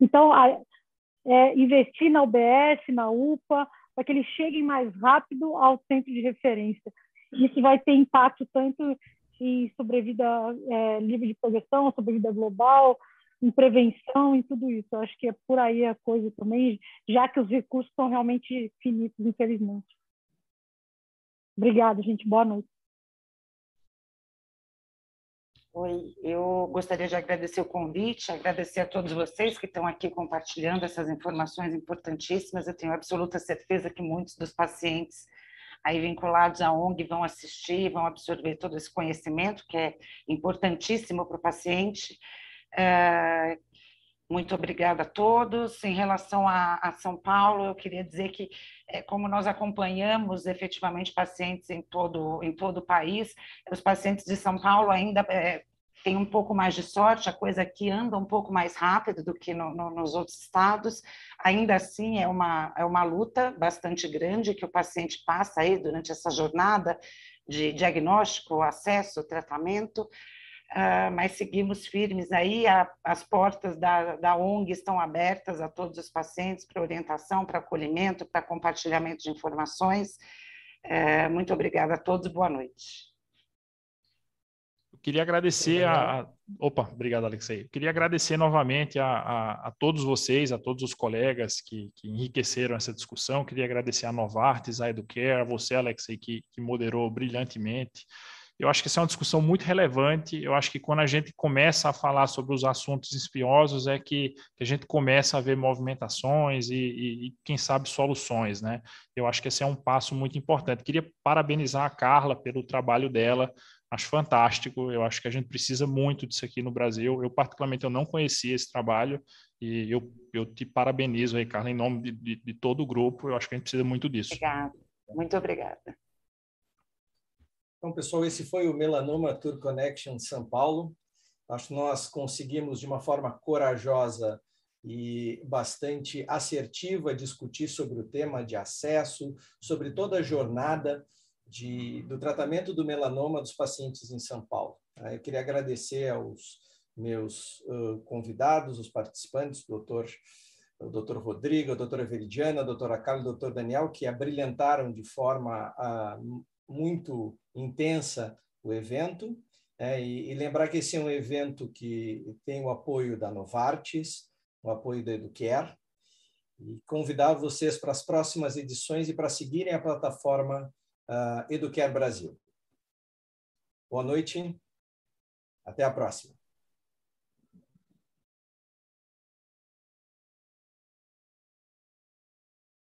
Então, a, é, investir na UBS, na UPA, para que eles cheguem mais rápido ao centro de referência. Isso vai ter impacto tanto em sobrevida é, livre de progressão, sobrevida global, em prevenção e tudo isso. Eu acho que é por aí a coisa também, já que os recursos são realmente finitos, infelizmente. Obrigada, gente. Boa noite. Oi, eu gostaria de agradecer o convite, agradecer a todos vocês que estão aqui compartilhando essas informações importantíssimas. Eu tenho absoluta certeza que muitos dos pacientes aí vinculados à ONG vão assistir, vão absorver todo esse conhecimento que é importantíssimo para o paciente. É, muito obrigada a todos. Em relação a, a, São Paulo, eu queria dizer que, é, como nós acompanhamos efetivamente pacientes em todo, em todo o país, os pacientes de São Paulo ainda é, têm um pouco mais de sorte, a coisa aqui anda um pouco mais rápido do que no, no, nos outros estados. Ainda assim, é uma, é uma luta bastante grande que o paciente passa aí durante essa jornada de diagnóstico, acesso, tratamento. Uh, mas seguimos firmes aí, a, as portas da, da ONG estão abertas a todos os pacientes para orientação, para acolhimento, para compartilhamento de informações. Uh, muito obrigada a todos, boa noite. Queria agradecer a, a, Opa, obrigado, Alexei. Queria agradecer novamente a, a, a todos vocês, a todos os colegas que, que, enriqueceram essa discussão. Queria agradecer a Novartis, a Educare, a você, Alexei, que, que moderou brilhantemente. Eu acho que essa é uma discussão muito relevante. Eu acho que quando a gente começa a falar sobre os assuntos espinhosos é que, a gente começa a ver movimentações e, e, e, quem sabe, soluções. Né? Eu acho que esse é um passo muito importante. Queria parabenizar a Carla pelo trabalho dela. Acho fantástico. Eu acho que a gente precisa muito disso aqui no Brasil. Eu, particularmente, eu não conhecia esse trabalho e eu, eu te parabenizo aí, Carla, em nome de, de, de todo o grupo. Eu acho que a gente precisa muito disso. Obrigada. Muito obrigada. Então, pessoal, esse foi o Melanoma Tour Connection São Paulo. Acho que nós conseguimos, de uma forma corajosa e bastante assertiva, discutir sobre o tema de acesso, sobre toda a jornada de, do tratamento do melanoma dos pacientes em São Paulo. Ah, eu queria agradecer aos meus convidados, os participantes, doutor, o doutor Rodrigo, a doutora Veridiana, a doutora Carla, o doutor Daniel, que abrilhantaram de forma muito intensa o evento. É, e, e, lembrar que esse é um evento que tem o apoio da Novartis, o apoio da Educare, e convidar vocês para as próximas edições e para seguirem a plataforma uh, Educare Brasil. Boa noite, até a próxima.